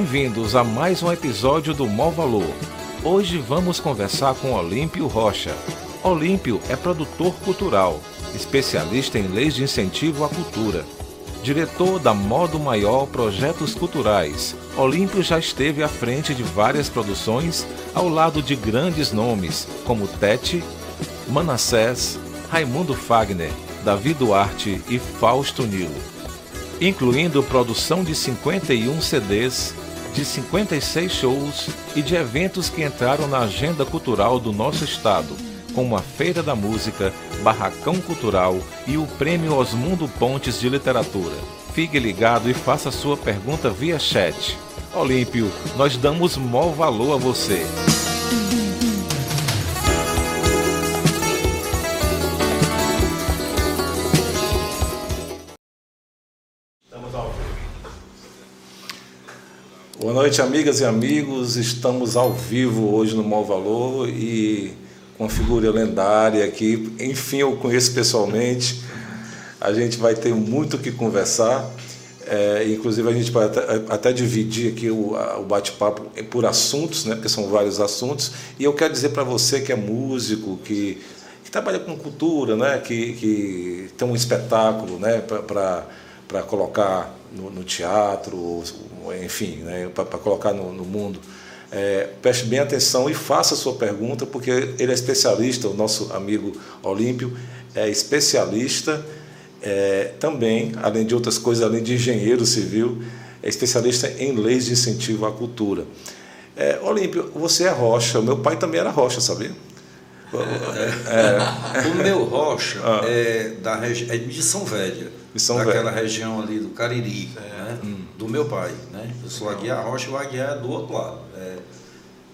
Bem-vindos a mais um episódio do Mó Valor. Hoje vamos conversar com Olímpio Rocha. Olímpio é produtor cultural, especialista em leis de incentivo à cultura. Diretor da Modo Maior Projetos Culturais, Olímpio já esteve à frente de várias produções ao lado de grandes nomes como Tete, Manassés, Raimundo Fagner, Davi Duarte e Fausto Nilo, incluindo produção de 51 CDs, de 56 shows e de eventos que entraram na agenda cultural do nosso estado, como a Feira da Música, Barracão Cultural e o Prêmio Osmundo Pontes de Literatura. Fique ligado e faça sua pergunta via chat. Olímpio, nós damos maior valor a você. Boa noite, amigas e amigos. Estamos ao vivo hoje no Mal Valor e com uma figura lendária aqui. Enfim, eu conheço pessoalmente. A gente vai ter muito o que conversar. É, inclusive, a gente vai até, até dividir aqui o, o bate-papo por assuntos, né, porque são vários assuntos. E eu quero dizer para você que é músico, que, que trabalha com cultura, né, que, que tem um espetáculo né, para colocar no, no, teatro, enfim, né, para colocar no, no mundo. É, preste bem atenção e faça a sua pergunta, porque ele é especialista, o nosso amigo Olímpio é especialista é, também, além de outras coisas, além de engenheiro civil, é especialista em leis de incentivo à cultura. É, Olímpio, você é rocha, meu pai também era rocha, sabia? É, o meu rocha ah. é, da é de São Velha, São daquela Velha. região ali do Cariri, né? hum. Do meu pai. Né? Eu sou Aguiar Rocha e o Aguiar é do outro lado. É,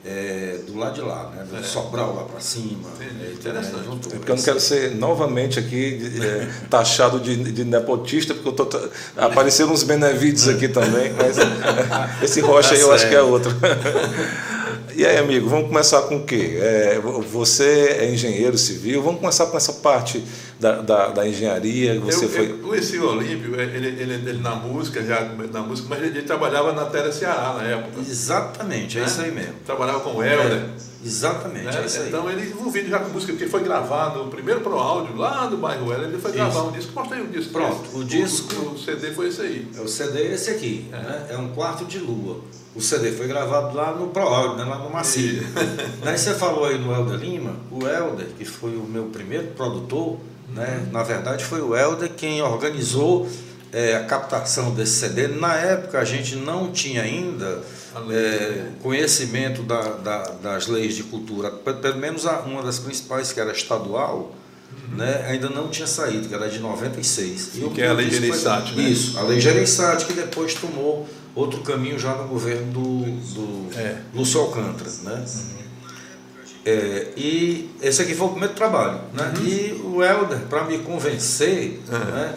é, do lado de lá, né? Do é. Sobral lá para cima. É, interessante. É porque eu não quero ser novamente aqui é, taxado de, de, nepotista, porque eu tô apareceram uns benevides aqui também, mas esse rocha aí eu acho que é outro. E aí, amigo, vamos começar com o quê? É, você é engenheiro civil, vamos começar com essa parte da, da, da engenharia. Você eu, foi... eu conheci o Olímpio, ele, ele, ele, na música, já na música, mas ele, ele trabalhava na Terra Ceará na época. Exatamente, é né? isso aí mesmo. Trabalhava com o Helder. É, exatamente, né? é. Então ele envolvido já com música, porque foi gravado o primeiro pro áudio lá do bairro Helder, ele foi isso. gravar um disco. Mostra aí o disco. Pronto, o, o disco. O, CD foi esse aí. É, o CD é esse aqui, é, né? é um quarto de lua. O CD foi gravado lá no ProAudio, né? lá no Macio. Daí você falou aí no Helder Lima, o Helder, que foi o meu primeiro produtor, né? na verdade foi o Helder quem organizou é, a captação desse CD. Na época a gente não tinha ainda é, conhecimento da, da, das leis de cultura, pelo menos uma das principais, que era estadual, uhum. né, ainda não tinha saído, que era de 96. Sim, que é a Lei Gereissati, né? Isso, a Lei Gereissati, que depois tomou outro caminho já no governo do, do é. Lúcio Alcântara. Né? Uhum. É, e esse aqui foi o primeiro trabalho. Né? Uhum. E o Helder, para me convencer, uhum. né,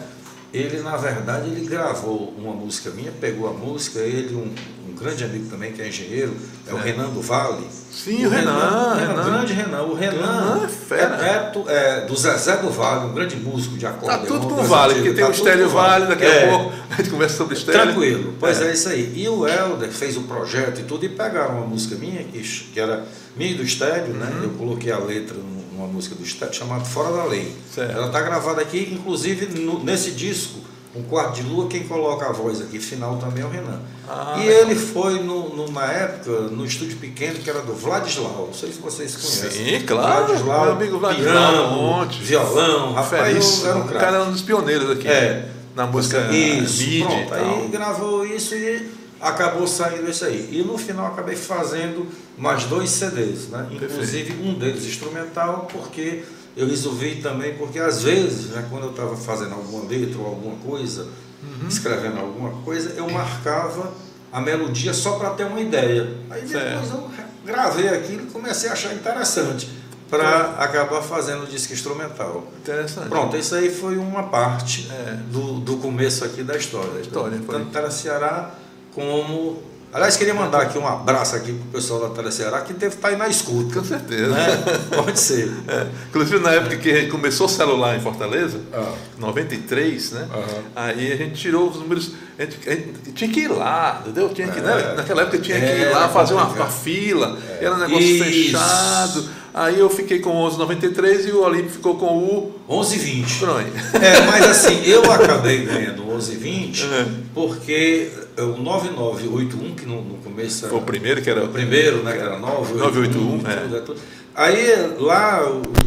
ele na verdade ele gravou uma música minha, pegou a música, ele, um, um grande amigo também que é engenheiro, é, é. o Renan do Vale. Sim, o, o Renan, Renan, Renan, grande Renan. O Renan, é, é, neto é, do Zezé do Vale, um grande músico de acordeão. Tá tudo com o Vale, porque tem tá o Estélio Vale, daqui a pouco a gente conversa sobre o Estélio. Tranquilo, pois é. isso aí. E o Helder fez o projeto e tudo, e pegaram uma música minha, que, que era minha e do Estélio, né? uhum. né? Eu coloquei a letra numa música do Estélio chamada Fora da Lei. Certo. Ela está gravada aqui, inclusive no, nesse disco um quarto de lua, quem coloca a voz aqui final também é o Renan. Ah, e ele foi no, na época no estúdio pequeno que era do Vladislau. Não sei se vocês conhecem. Sim, claro. Vladislau, meu amigo Vladislau, piano, um monte. violão, rapaz, era um cara. O cara era um dos pioneiros aqui. É. Na música isso, mídia pronto, Aí gravou isso e acabou saindo isso aí. E no final acabei fazendo mais dois CDs, né? Inclusive Perfeito. um deles instrumental, porque eu resolvi também, porque às vezes, né, quando eu estava fazendo alguma letra ou alguma coisa, uhum. escrevendo alguma coisa, eu marcava a melodia só para ter uma ideia. Aí depois certo. eu gravei aquilo e comecei a achar interessante para acabar fazendo o disco instrumental. Interessante. Pronto, isso aí foi uma parte é. do, do começo aqui da história. História Tanto para Ceará como Aliás, queria mandar aqui um abraço aqui para o pessoal da Teleceará que deve estar aí na escuta. Com certeza. Né? Pode ser. É. Inclusive, na época que começou o celular em Fortaleza, ah. 93, né? Uhum. Aí a gente tirou os números. a gente, a gente tinha que ir lá, entendeu? Tinha que, É. né? Naquela época tinha que ir É, lá fazer uma, uma fila, era um negócio Isso. fechado. Aí eu fiquei com o 11,93 e o Olímpio ficou com o 11,20. Pronto. É, mas assim, eu acabei ganhando 11,20 É. porque o 9981, que no, no começo era Foi o primeiro que era o primeiro, né, que era 981, 981, é. tudo, é tudo. Aí lá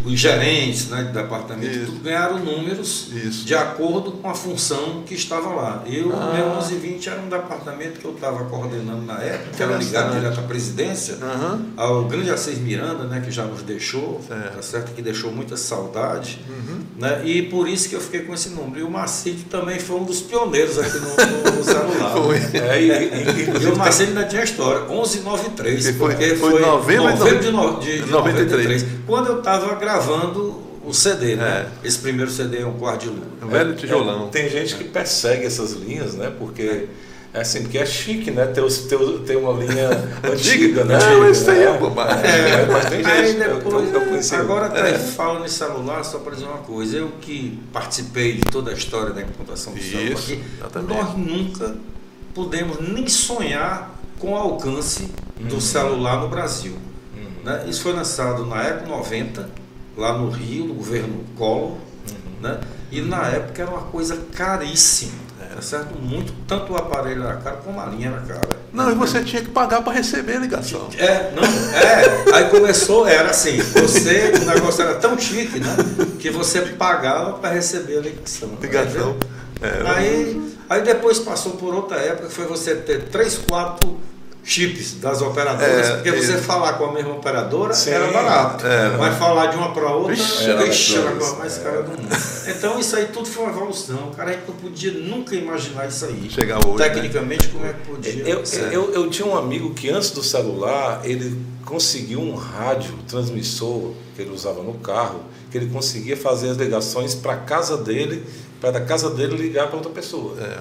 os gerentes né, de departamento tudo ganharam números Isso. de acordo com a função que estava lá. Eu, o Ah. meu 1120 era um departamento que eu estava coordenando na época, que era ligado direto à presidência, Aham. ao grande Assis Miranda, né, que já nos deixou, Certo. Uhum. tá certo? que deixou muita saudade, né, e por isso que eu fiquei com esse número. E o Macite também foi um dos pioneiros aqui no, no- celular. Foi. É, e, e, E inclusive, o Marcelo ainda tinha história, 1193, E foi- porque foi foi, novembro de novembro de, no, de, de 93. 93, quando eu estava gravando o CD, né? É. Esse primeiro CD é um quarto de lua. O velho tijolão. É, tem gente que persegue essas linhas, né? Porque é assim, porque é chique, né? Ter, os- ter, ter uma linha antiga, né? Não, isso aí é É, bobagem. É, mas tem gente. Eu- depois, eu, eu agora tá É. falando em celular, só para dizer uma coisa, eu que participei de toda a história da implantação do celular aqui, nós nunca pudemos nem sonhar com o alcance do Uhum. celular no Brasil. Né? Isso foi lançado na época 90, lá no Rio, no governo Collor, Uhum. né? e na época era uma coisa caríssima, tá certo? Muito, tanto o aparelho era caro como a linha era cara. Não, e você tinha que pagar para receber a ligação. É, não, é. Aí começou, era assim, você, o negócio era tão chique, né? Que você pagava para receber a ligação. Ligação. Tá É, Aí, aí depois passou por outra época que foi você ter três, quatro chips das operadoras, É, porque você isso. falar com a mesma operadora Sim, era barato. era. Mas falar de uma para outra, Vixe, era vixe, era a mais cara do mundo. Então isso aí tudo foi uma evolução. Cara, a gente não podia nunca imaginar isso aí. Chegar hoje, né? Tecnicamente, como é que podia? Eu, ser? eu, eu tinha um amigo que antes do celular ele conseguiu um rádio transmissor que ele usava no carro, que ele conseguia fazer as ligações para casa dele, para da casa dele ligar para outra pessoa. É,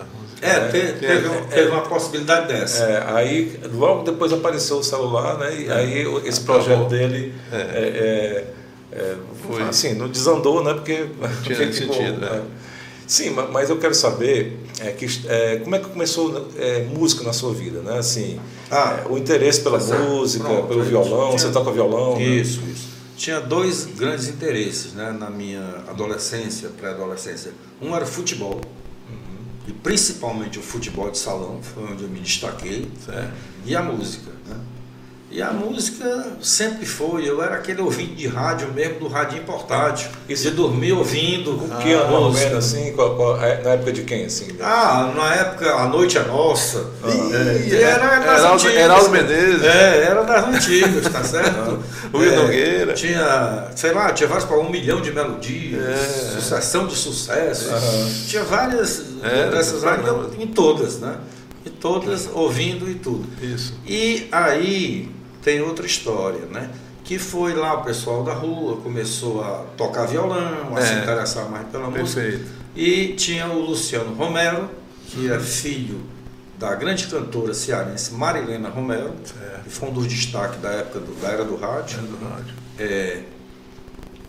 te- teve, uma- teve uma possibilidade dessa. É, aí logo depois apareceu o celular, né? E aí o- esse projeto dele é, é, é, Foi. assim, não desandou, né? Porque tinha porque ficou, sentido, né? é. Sim, ma- mas eu quero saber é, que, é, como é que começou é, música na sua vida, né? Assim, Ah, é, o interesse pela tá música, Pronto, pelo aí violão, tinha- você toca violão, né? Isso, isso. Tinha dois grandes interesses né, na minha adolescência, pré-adolescência. Um era futebol, Uhum. E principalmente o futebol de salão, foi onde eu me destaquei, Certo. e a música. Né? E a música sempre foi, eu era aquele ouvinte de rádio mesmo, do radinho portátil, Isso- de dormir ouvindo. Que ano, mais ou música. menos, assim, qual- qual- é, na época de quem, assim? Ah, na época, A Noite é Nossa. Ih, É, era das Heraldo- antigas. Heraldo Menezes. É, era das antigas, tá certo? O É, Nogueira. Tinha, sei lá, tinha vários para um milhão de melodias, É. sucessão de sucessos. Tinha várias É, rádios, programa. em todas, né? Em todas, ouvindo e tudo. Isso. E aí tem outra história, né? Que foi lá o pessoal da rua, começou a tocar violão, a É. se interessar mais pela música. Perfeito. E tinha o Luciano Romero, que é filho da grande cantora cearense Marilena Romero, Certo. que foi um dos destaques da época do- da era do rádio. Era do rádio. É,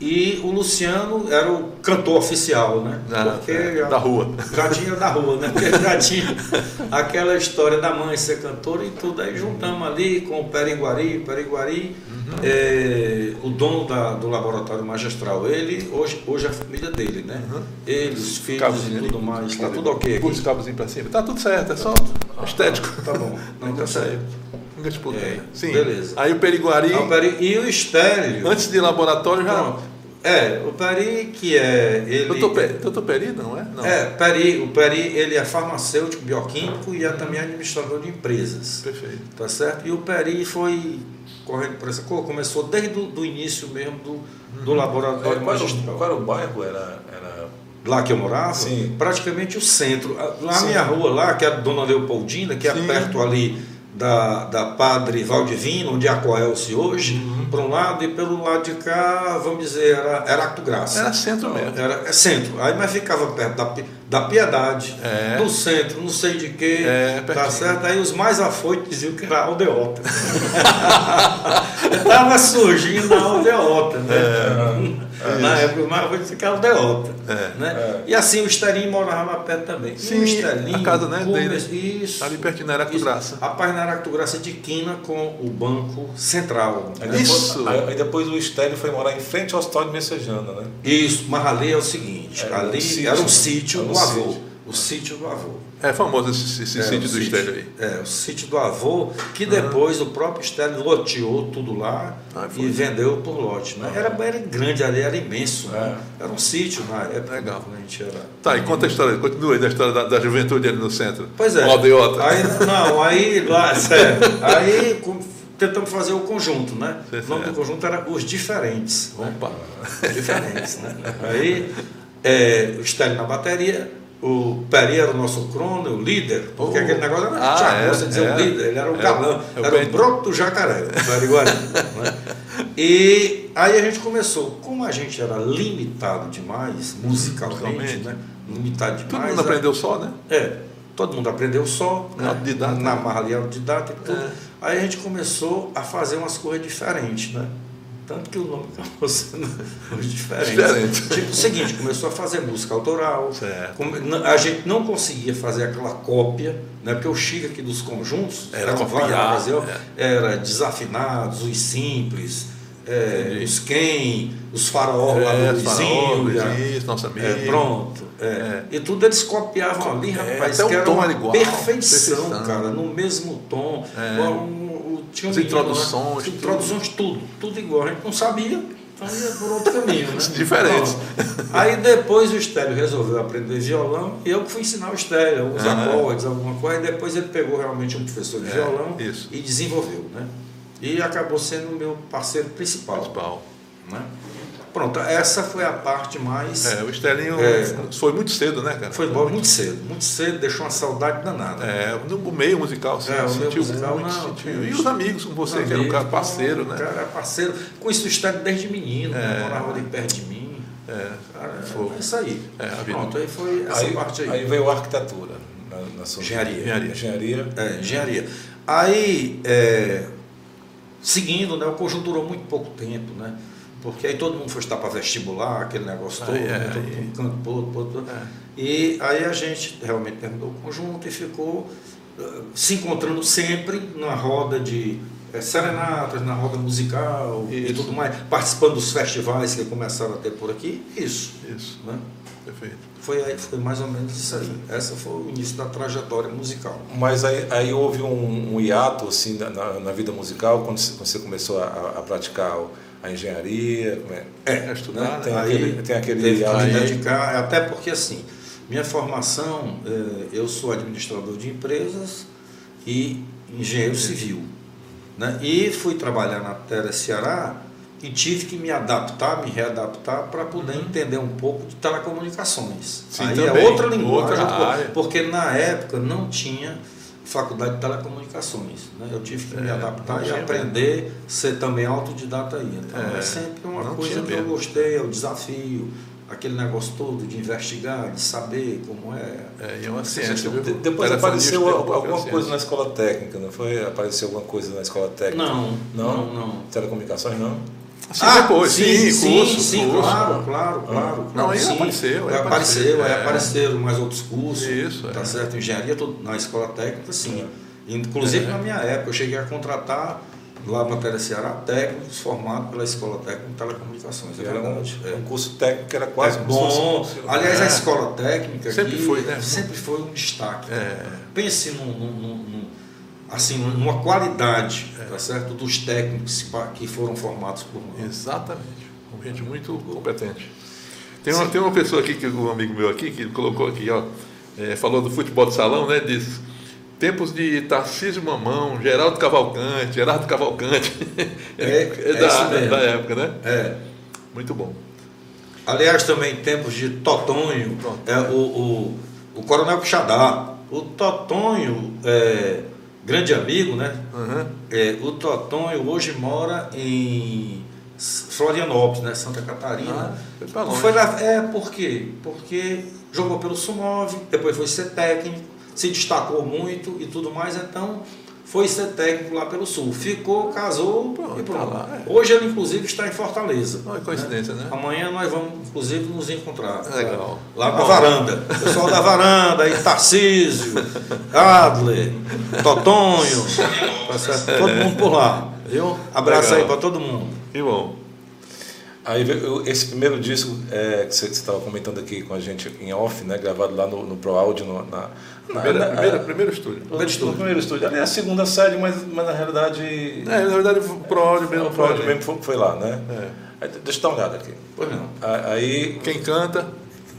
e o Luciano era o cantor oficial, né? Da, Porque é, da rua. já tinha da rua, né? Porque já tinha aquela história da mãe ser cantora e tudo. Aí juntamos ali com o Periguari, Periguari, Uhum. é, o dono da- do laboratório magistral, ele, hoje, hoje é a família dele, né? Uhum. Ele, os filhos Cabos e tudo mais. Tá tudo ok Pus aqui? cabos pra cima. Tá tudo certo, é só estético. Tá bom. Não, Nunca tá certo. Nunca disputei. É, Sim. beleza. Aí o Periguari, Ah, o Peri- E o estéreo. antes de laboratório, já. Pronto. É, o Peri que é. Ele, Doutor Peri, doutor Peri, não é? Não. É, Peri, o Peri ele é farmacêutico, bioquímico e é também administrador de empresas. Perfeito. Tá certo? E o Peri foi correndo por essa coisa, começou desde o do início mesmo do, do É, laboratório qual, era o, magistral. qual era o bairro? Era, era... Lá que eu morava, Sim. praticamente o centro. A- Lá Sim. minha rua lá, que é a Dona Leopoldina, que é Sim. perto ali da, da Padre Valdivino, onde é a Coelce hoje, Uhum. Por um lado, e pelo lado de cá, vamos dizer, era, era Acto Graça. Era centro mesmo. Era, é centro. Aí, mas ficava perto da, da Piedade, É. do centro, não sei de quê, É, tá pertinho. certo? Aí os mais afoitos diziam que era aldeota. Estava surgindo a aldeota, né? Na época, mas vou dizer que era aldeota. É. Né? E assim, o Estelinho morava lá perto também. Sim, e o Estelinho, a casa, né, dele. Isso. Ali pertinho na Aracatu isso. Graça. Rapaz, na Aracatu Graça de quina com o Banco Central. Aí né? depois, Isso. Aí, depois o Estélio foi morar em frente ao hospital de Messejana, né? Isso, mas ali é o seguinte, Era um ali sítio, era um né? sítio Era um do avô. sítio. O sítio do avô. É famoso esse, esse É, sítio do Estélio aí. É, o sítio do avô, que depois o próprio Estélio loteou tudo lá Ah, e vendeu por lote. Né? Era, era grande ali, era imenso. Né? Era um sítio na época. Legal. A gente era. Tá, e conta a história, continua aí da história da, da juventude ali no centro. Pois é. Aldeota. Aí, não, aí lá, sério, aí com- tentamos fazer o conjunto, né? Certo. O nome do conjunto era Os Diferentes. né? Opa. diferentes, né? Aí é, o Stanley na bateria, o Peri era o nosso crono, o líder, porque Oh. aquele negócio era Ah, Thiago, é, você dizer é. o líder, ele era o galã, é o era o Bento. broto do jacaré, o né? E aí a gente começou, como a gente era limitado demais, musicalmente, musicalmente. né? Limitado Todo demais. mundo aí- aprendeu só, né? é, todo mundo aprendeu só, É né? autodidata, na né? marra ali autodidata e tudo. É. Aí a gente começou a fazer umas coisas diferentes, né? Tanto que o nome acabou sendo coisas diferentes. Diferente. Tipo o seguinte, começou a fazer música autoral. Come- A gente não conseguia fazer aquela cópia, né? porque o chique aqui dos conjuntos Era eram copiar, ocasião, é. era desafinados, os simples, é, os quem, os faraó lá É, do Farol, vizinho. nosso amigo. é, pronto. é. E tudo eles copiavam ali, É, rapaz. até o que era tom era igual, perfeição, perfeição. cara, no mesmo tom. É. Tinha As introduções, tinha introduções, tudo, tudo igual. A gente não sabia, então ia por outro caminho, né? Diferentes. Então, aí depois o Estélio resolveu aprender violão e eu fui ensinar o Estélio, os acordes, alguma coisa. E depois ele pegou realmente um professor de É, violão isso. e desenvolveu, né? E acabou sendo o meu parceiro principal. Principal. Né? Pronto, essa foi a parte mais. É, o Estelinho É. foi muito cedo, né, cara? Foi embora muito cedo, muito cedo, deixou uma saudade danada. É, no meio musical, sim, É, o meio sentiu musical, muito. não, sentiu. E os amigos com você, Meu que era um cara parceiro, O né? cara era parceiro. Com isso, o Estado desde menino, né? É. morava ali perto de mim. É, Cara, foi. é isso aí. É, a vida. Pronto, aí foi essa parte aí. aí veio a arquitetura na, na sua Engenharia. Engenharia. Engenharia. É, engenharia. Aí, é, seguindo, né, o conjunto durou muito pouco tempo, né? Porque aí todo mundo foi estar para vestibular, aquele negócio todo, Aí, é, né? todo aí. mundo canto pro outro, pro outro. É. E aí a gente realmente terminou o conjunto e ficou eh, se encontrando sempre na roda de eh, serenatas, na roda musical e Isso. tudo mais, participando dos festivais que começaram a ter por aqui. Isso. Isso, Né? perfeito. Foi, aí, foi mais ou menos isso aí. Essa foi o início da trajetória musical. Mas aí, aí houve um, um hiato assim, na- na, na vida musical, quando você, quando você começou a, a praticar o- a engenharia. como é? É, estudar, né? né? Tem Aí aquele- tem aquele aí- dedicar, até porque assim, minha formação, eh, eu sou administrador de empresas e engenheiro civil. Né? E fui trabalhar na Terra Ceará e tive que me adaptar, me readaptar para poder entender um pouco de telecomunicações. Sim, Aí também. é outra linguagem, outra- área. porque na época não tinha faculdade de telecomunicações. Né? Eu tive que me É, adaptar e aprender, ser também autodidata aí. Então é, É, sempre uma coisa que eu gostei, é o desafio, aquele negócio todo de investigar, de saber como é. É, e é uma ciência, viu? De- depois Telefonista apareceu al- alguma ciência. coisa na escola técnica, não foi? Apareceu alguma coisa na escola técnica? Não, Não? não, não. Telecomunicações não? Sim, depois, sim, Ah, sim, curso, sim, curso. claro, claro, claro. Não, claro, aí sim. apareceu, aí apareceu, apareceu, aí é. apareceram mais outros cursos. Isso, Tá é. certo? Engenharia na escola técnica, sim. Inclusive É. na minha época, eu cheguei a contratar lá na Tele Ceará técnicos formados pela Escola Técnica de Telecomunicações. É Era um, verdade. é. um curso técnico que era quase É bom. Aliás, É. a escola técnica Sempre aqui foi, né? sempre foi um destaque. É. Pense num- num- num- assim, numa qualidade É. tá certo? dos técnicos que foram formados por nós. Exatamente. Com gente muito competente. Tem uma, tem uma pessoa aqui, que um amigo meu aqui, que colocou aqui, ó, é, falou do futebol de salão, né? Diz, tempos de Tarcísio Mamão, Geraldo Cavalcante, Gerardo Cavalcante. É, é da, isso mesmo. da época, né? É. Muito bom. Aliás, também tempos de Totonho, Pronto. é, o, o, o Coronel Quixadá. O Totonho, é, grande amigo, né? Uhum. É, o Totonho hoje mora em Florianópolis, né? Santa Catarina. Ah, foi pra longe. Foi lá, é, por quê? Porque jogou pelo Sumov, depois foi ser técnico, se destacou muito e tudo mais, então foi ser técnico lá pelo Sul. Ficou, casou Pronto, e pronto. tá lá, é. Hoje ele, inclusive, está em Fortaleza. Não é coincidência, né? Amanhã nós vamos, inclusive, nos encontrar. Legal. Lá Tá na bom. varanda. Pessoal da varanda, aí Tarcísio, Adler, Totonho, tá todo mundo por lá. Viu? Abraço Legal. aí para todo mundo. Que bom. Aí esse primeiro disco é, que você estava comentando aqui com a gente em off, né, gravado lá no, no Pro Audio, no, na, na, Primeiro, na- primeiro, primeiro estúdio. no, primeiro estúdio. no primeiro estúdio. Ali é a segunda série, mas, mas na realidade É, na verdade, o Pro Áudio mesmo. o Pro Audio foi- mesmo foi, foi lá, né? É. Aí, deixa eu dar uma olhada aqui. Pois não. Aí Quem canta,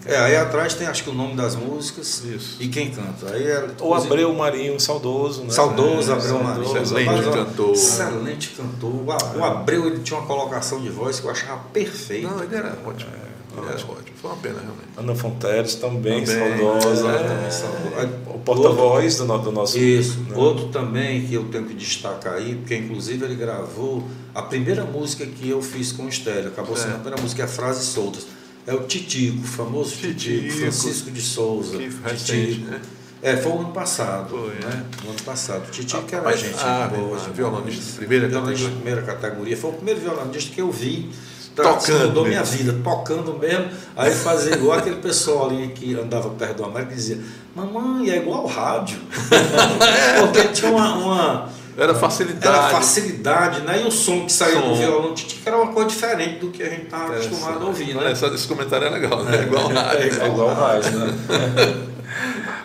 É, aí atrás tem acho que o nome das músicas Isso. e quem canta. Aí é, o Abreu Marinho, saudoso, né? Saudoso É, Abreu Marinho. Excelente cantor. Excelente cantor. O O Abreu ele tinha uma colocação de voz que eu achava perfeita. Não, ele era ótimo. era ótimo. Foi uma pena, realmente. Ana Fonteles também, Também. saudosa. É, também saudosa. O porta-voz do, do nosso. Isso. né? Outro também que eu tenho que destacar aí, porque inclusive ele gravou a primeira música que eu fiz com o Estéreo, acabou sendo É. a primeira música, é Frases Soltas. É o Titico, o famoso Titico, Titico. Francisco de Souza. Que recente, né? É, foi o ano passado. Foi, né? O ano passado. O Titico Ah, era mas- gente ah, boa. ah, violonista de primeira Violonista de categoria. primeira categoria. Foi o primeiro violonista que eu vi. Tocando Mudou minha vida, tocando mesmo. Aí fazia igual aquele pessoal ali que andava perto do América e dizia: Mamãe, é igual ao rádio. Porque tinha uma- uma Era facilidade. era facilidade, né? E o som que saía Som. do violão Titico era uma coisa diferente do que a gente estava acostumado a ouvir, né? essa- esse comentário é legal, né? Igual É, rádio. É igual o rádio, né?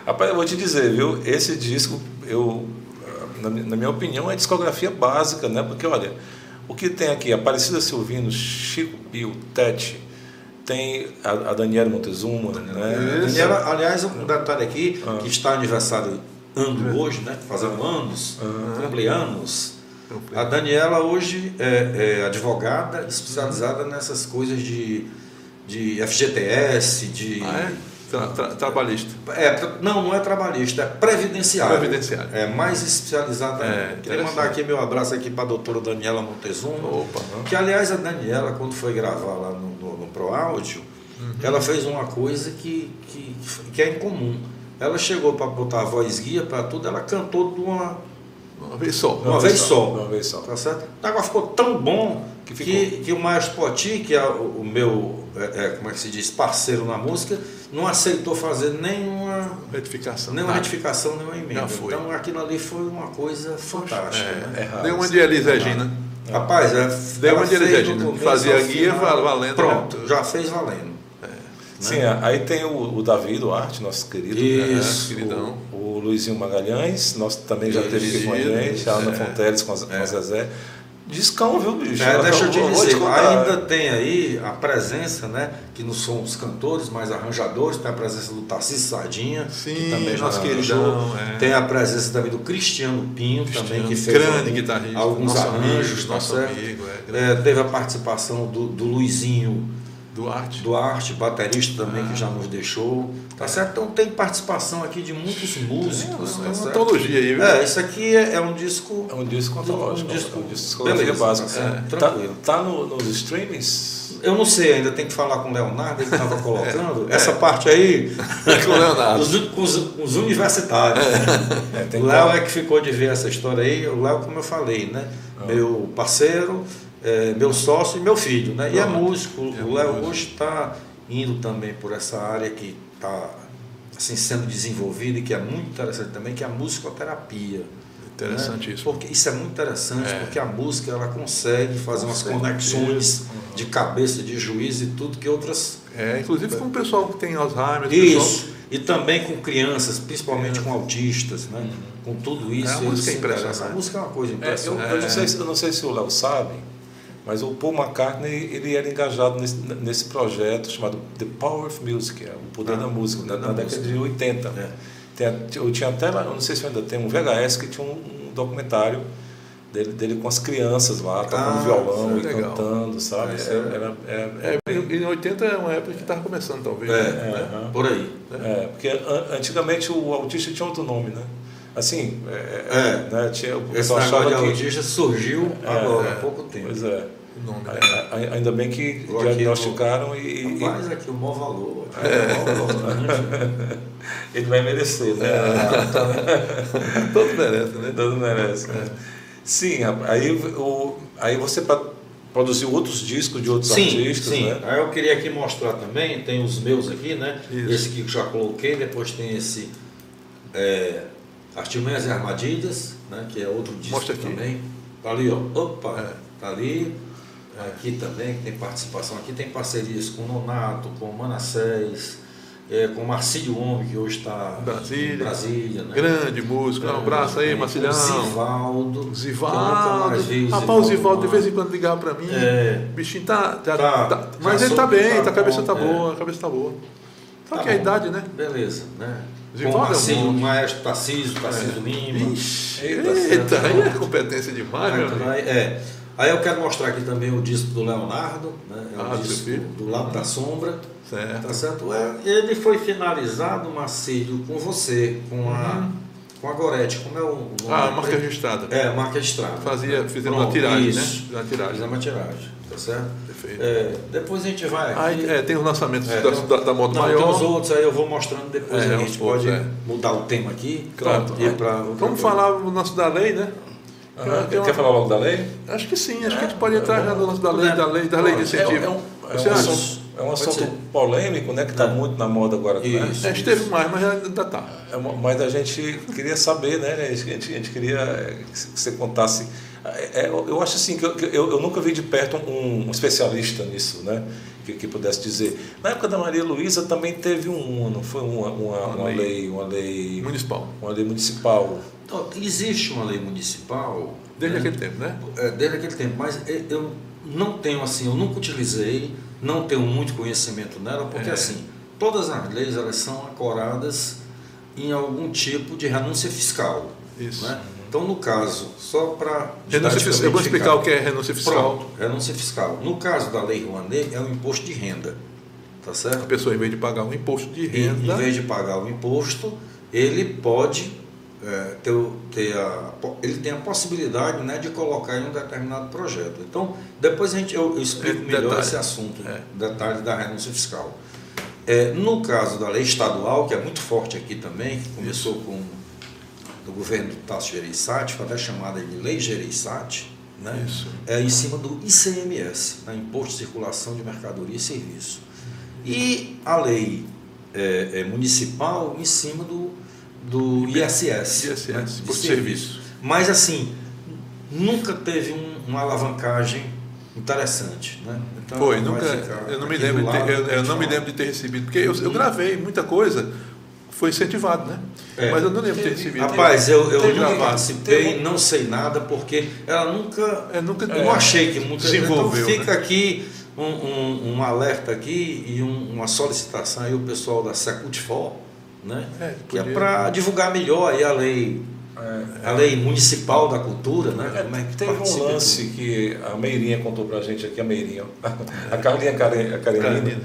Rapaz, eu vou te dizer, viu? Esse disco, eu, na, na minha opinião, é discografia básica, né? Porque, olha, o que tem aqui? Aparecida Silvino, Chico Pio, Tete, tem a, a Daniela Montezuma, né? Daniela, aliás, um detalhe aqui, Ah. que está aniversário ano hoje, né? Fazendo anos, cumpleanos. A Daniela hoje é, é advogada especializada nessas coisas de, de FGTS, de. Ah, é? Tra- tra- trabalhista. É, tra- não, não é trabalhista, é previdenciário. Previdenciário. É mais especializada. É. Queria mandar aqui meu abraço aqui para a doutora Daniela Montezuma. Opa. Que aliás a Daniela, quando foi gravar lá no, no, no Pro Áudio, Uhum. ela fez uma coisa que, que, que é incomum. Ela chegou para botar a voz guia para tudo, ela cantou de uma, Uma vez só. uma vez só. Uma vez só. Tá certo? O negócio ficou tão bom Que que, ficou. que, o Maestro Poti, que é o, o meu, é, é, como é que se diz, parceiro na música, não aceitou fazer nenhuma, Retificação. nenhuma Nada. retificação, nenhuma emenda. Então aquilo ali foi uma coisa fantástica. né? É, É raro, Deu uma de Elis Regina. Rapaz, é, Deu uma de Regina. Fazia guia, valendo, Pronto, né? já fez valendo. Sim, é. aí tem o, o Davi Duarte, nosso querido. Isso. né? queridão. O, o Luizinho Magalhães, nós também já teve aqui com a gente, a Ana é. Fonteles com, a, com a Zezé. Discão, viu, bicho? É, deixa eu te dizer, contar. ainda tem aí a presença, né? Que não são os cantores, mas arranjadores, tem a presença do Tarcísio Sardinha, Sim, que também já nosso arranjou. é. Tem a presença também do Cristiano Pinho, também, que fez grande algum- guitarrista, alguns nosso arranjos, tá nosso amigo, é. É, teve a participação do, do Luizinho Duarte. Duarte, baterista também, que já nos deixou. Tá certo? Então tem participação aqui de muitos músicos. É tá uma certo? antologia aí, viu? É, isso aqui é, é um disco. É um disco antológico, Um disco- é um disco beleza, básica. tá certo, Tá, tranquilo. tá no- nos streamings? Eu não sei ainda, tem que falar com o Leonardo, ele estava colocando. Essa parte aí. Com o Leonardo. Os, com os, os universitários. É, tem o Léo é que ficou de ver essa história aí. O Léo, como eu falei, né? Ah. Meu parceiro, é, meu sócio e meu filho, né? E é músico. É o Léo hoje está indo também por essa área que está assim, sendo desenvolvida e que é muito interessante também, que é a musicoterapia. Interessante né? isso. Porque isso é muito interessante, É. porque a música ela consegue fazer umas conexões de cabeça, de juízo e tudo que outras. É, inclusive com o pessoal que tem Alzheimer. Isso. E também com crianças, principalmente Crianças. com autistas, né? Com tudo isso. É, a música é impressionante. A música é uma coisa É, eu, impressionante. eu não sei, se- eu não sei se o Léo sabe, mas o Paul McCartney ele era engajado nesse, nesse projeto chamado The Power of Music, é o poder Ah, da música, na, da na década música. de 80. É. Tem eu tinha até, lá, eu não sei se ainda tem um VHS que tinha um, um documentário dele, dele com as crianças lá, tocando Ah, violão e é legal. cantando, sabe? Era, é- era, era- É, e em 80 é uma época que estava começando, talvez. É, né? Por aí. É, porque an- antigamente o autista tinha outro nome, né? Assim, é, É. né? Tinha, Esse negócio de autista surgiu É, agora, é. há pouco tempo. Pois é. nome. né? Ainda bem que aqui diagnosticaram e, e Rapaz, aqui o maior valor. É. maior valor. ele vai merecer, né? Todos merecem, né? Todo merece. né? Sim, rapaz, aí, o, aí você produziu outros discos de outros Sim, artistas, sim. né? Aí eu queria aqui mostrar também, tem os meus aqui, né? Isso. Esse aqui que eu já coloquei, depois tem esse é, Artimanhas e Armadilhas, né? Que é outro disco Mostra aqui. também. Tá ali, ó. Opa, É. tá ali. Aqui também, que tem participação. Aqui tem parcerias com Nonato, com Manassés, é, com Marcílio Homem, que hoje está Brasília. em Brasília. Né? Grande músico. Um abraço aí, Marcilhão. Zivaldo. Zivaldo. vi Rapaz, o Zivaldo de mais. vez em quando ligava pra mim. É. O bichinho tá. Tá, tá- já mas ele tá bem, tá tá, a cabeça bom, tá é. boa, a cabeça tá boa. Só Tá que a bom. idade, né? Beleza, né? Com é monstro. Maestro Tarcísio, Tarcísio Lima. Ixi, Eita, aí é competência demais. Aí, é. Aí eu quero mostrar aqui também o disco do Leonardo, né? É o Ah, disco filho? do Lado da Sombra. Certo. Tá certo? É, Ele foi finalizado, Marcílio, com você, com a, com a Gorete. Como é o nome? Uhum. Ah, marca registrada. É, a marca Estrada. Fazia, fizemos Pronto, uma tiragem, isso. né? Uma tiragem. Fizemos uma tiragem, tá certo? Perfeito. É, depois a gente vai aqui. Aí, é, tem os lançamentos É, da, da, da moto Não, maior. tem os outros, aí eu vou mostrando depois. É, a gente pode é. mudar o tema aqui. Claro. Pra outra Vamos coisa. falar o nosso da lei, né? Ah, uma- Quer falar logo da lei? Acho que sim, acho que a gente pode entrar já no lance da lei, da lei, da lei de É, incentivo. é um, é um assunto, é um assunto polêmico, né? Que está É. muito na moda agora. Né? Isso. É, esteve mais, mas ainda tá. É uma- Mas a gente queria saber, né? A gente, a gente- gente queria é, que você contasse. É, é, eu acho assim que eu, eu, eu nunca vi de perto um, um especialista nisso, né? Que, que pudesse dizer. Na época da Maria Luísa também teve um, não foi uma, uma, Uma uma lei. lei, uma lei, Municipal. uma lei municipal. Então, existe uma lei municipal. Desde né? aquele tempo, né? É, desde aquele tempo, mas e- eu não tenho assim, eu nunca utilizei, não tenho muito conhecimento nela, porque É. assim, todas as leis elas são ancoradas em algum tipo de renúncia fiscal. Isso. Né? Então, no caso, só para. Eu vou explicar o que é renúncia fiscal. Pronto, renúncia fiscal. No caso da Lei Rouanet, é o imposto de renda. Tá A certo? pessoa, em vez de pagar um imposto de renda, em vez de pagar o imposto, ele pode é, ter, ter a, ele tem a possibilidade né, de colocar em um determinado projeto. Então, depois a gente, eu, eu explico É, melhor detalhe. esse assunto, É. detalhe da renúncia fiscal. É, no caso da lei estadual, que é muito forte aqui também, que começou com do governo Tasso Gereissati, foi até chamada de Lei Gereissati, né? Isso. é em cima do ICMS, né? Imposto de Circulação de Mercadoria e Serviço. E a lei é, é, municipal em cima do, do ISS. ISS, né? Imposto de Serviço. Mas assim, nunca teve um- uma alavancagem interessante. Né? Então, Foi, nunca. Eu não me lembro, de ter, eu, eu não me pessoal. lembro de ter recebido, porque eu, eu gravei muita coisa, foi incentivado, né? É. Mas eu não lembro de ter recebido. Rapaz, eu, eu nunca participei, não sei nada, porque ela nunca. É, nunca Eu não achei que muito. desenvolveu. Então fica né? aqui um, um- um alerta aqui e um- uma solicitação aí o pessoal da Secutfor, né? É, que é para divulgar melhor aí a lei, a lei municipal da cultura, né? É, Como é que teve um lance que a Meirinha contou pra gente aqui, a Meirinha, a Carlinha a Karenina.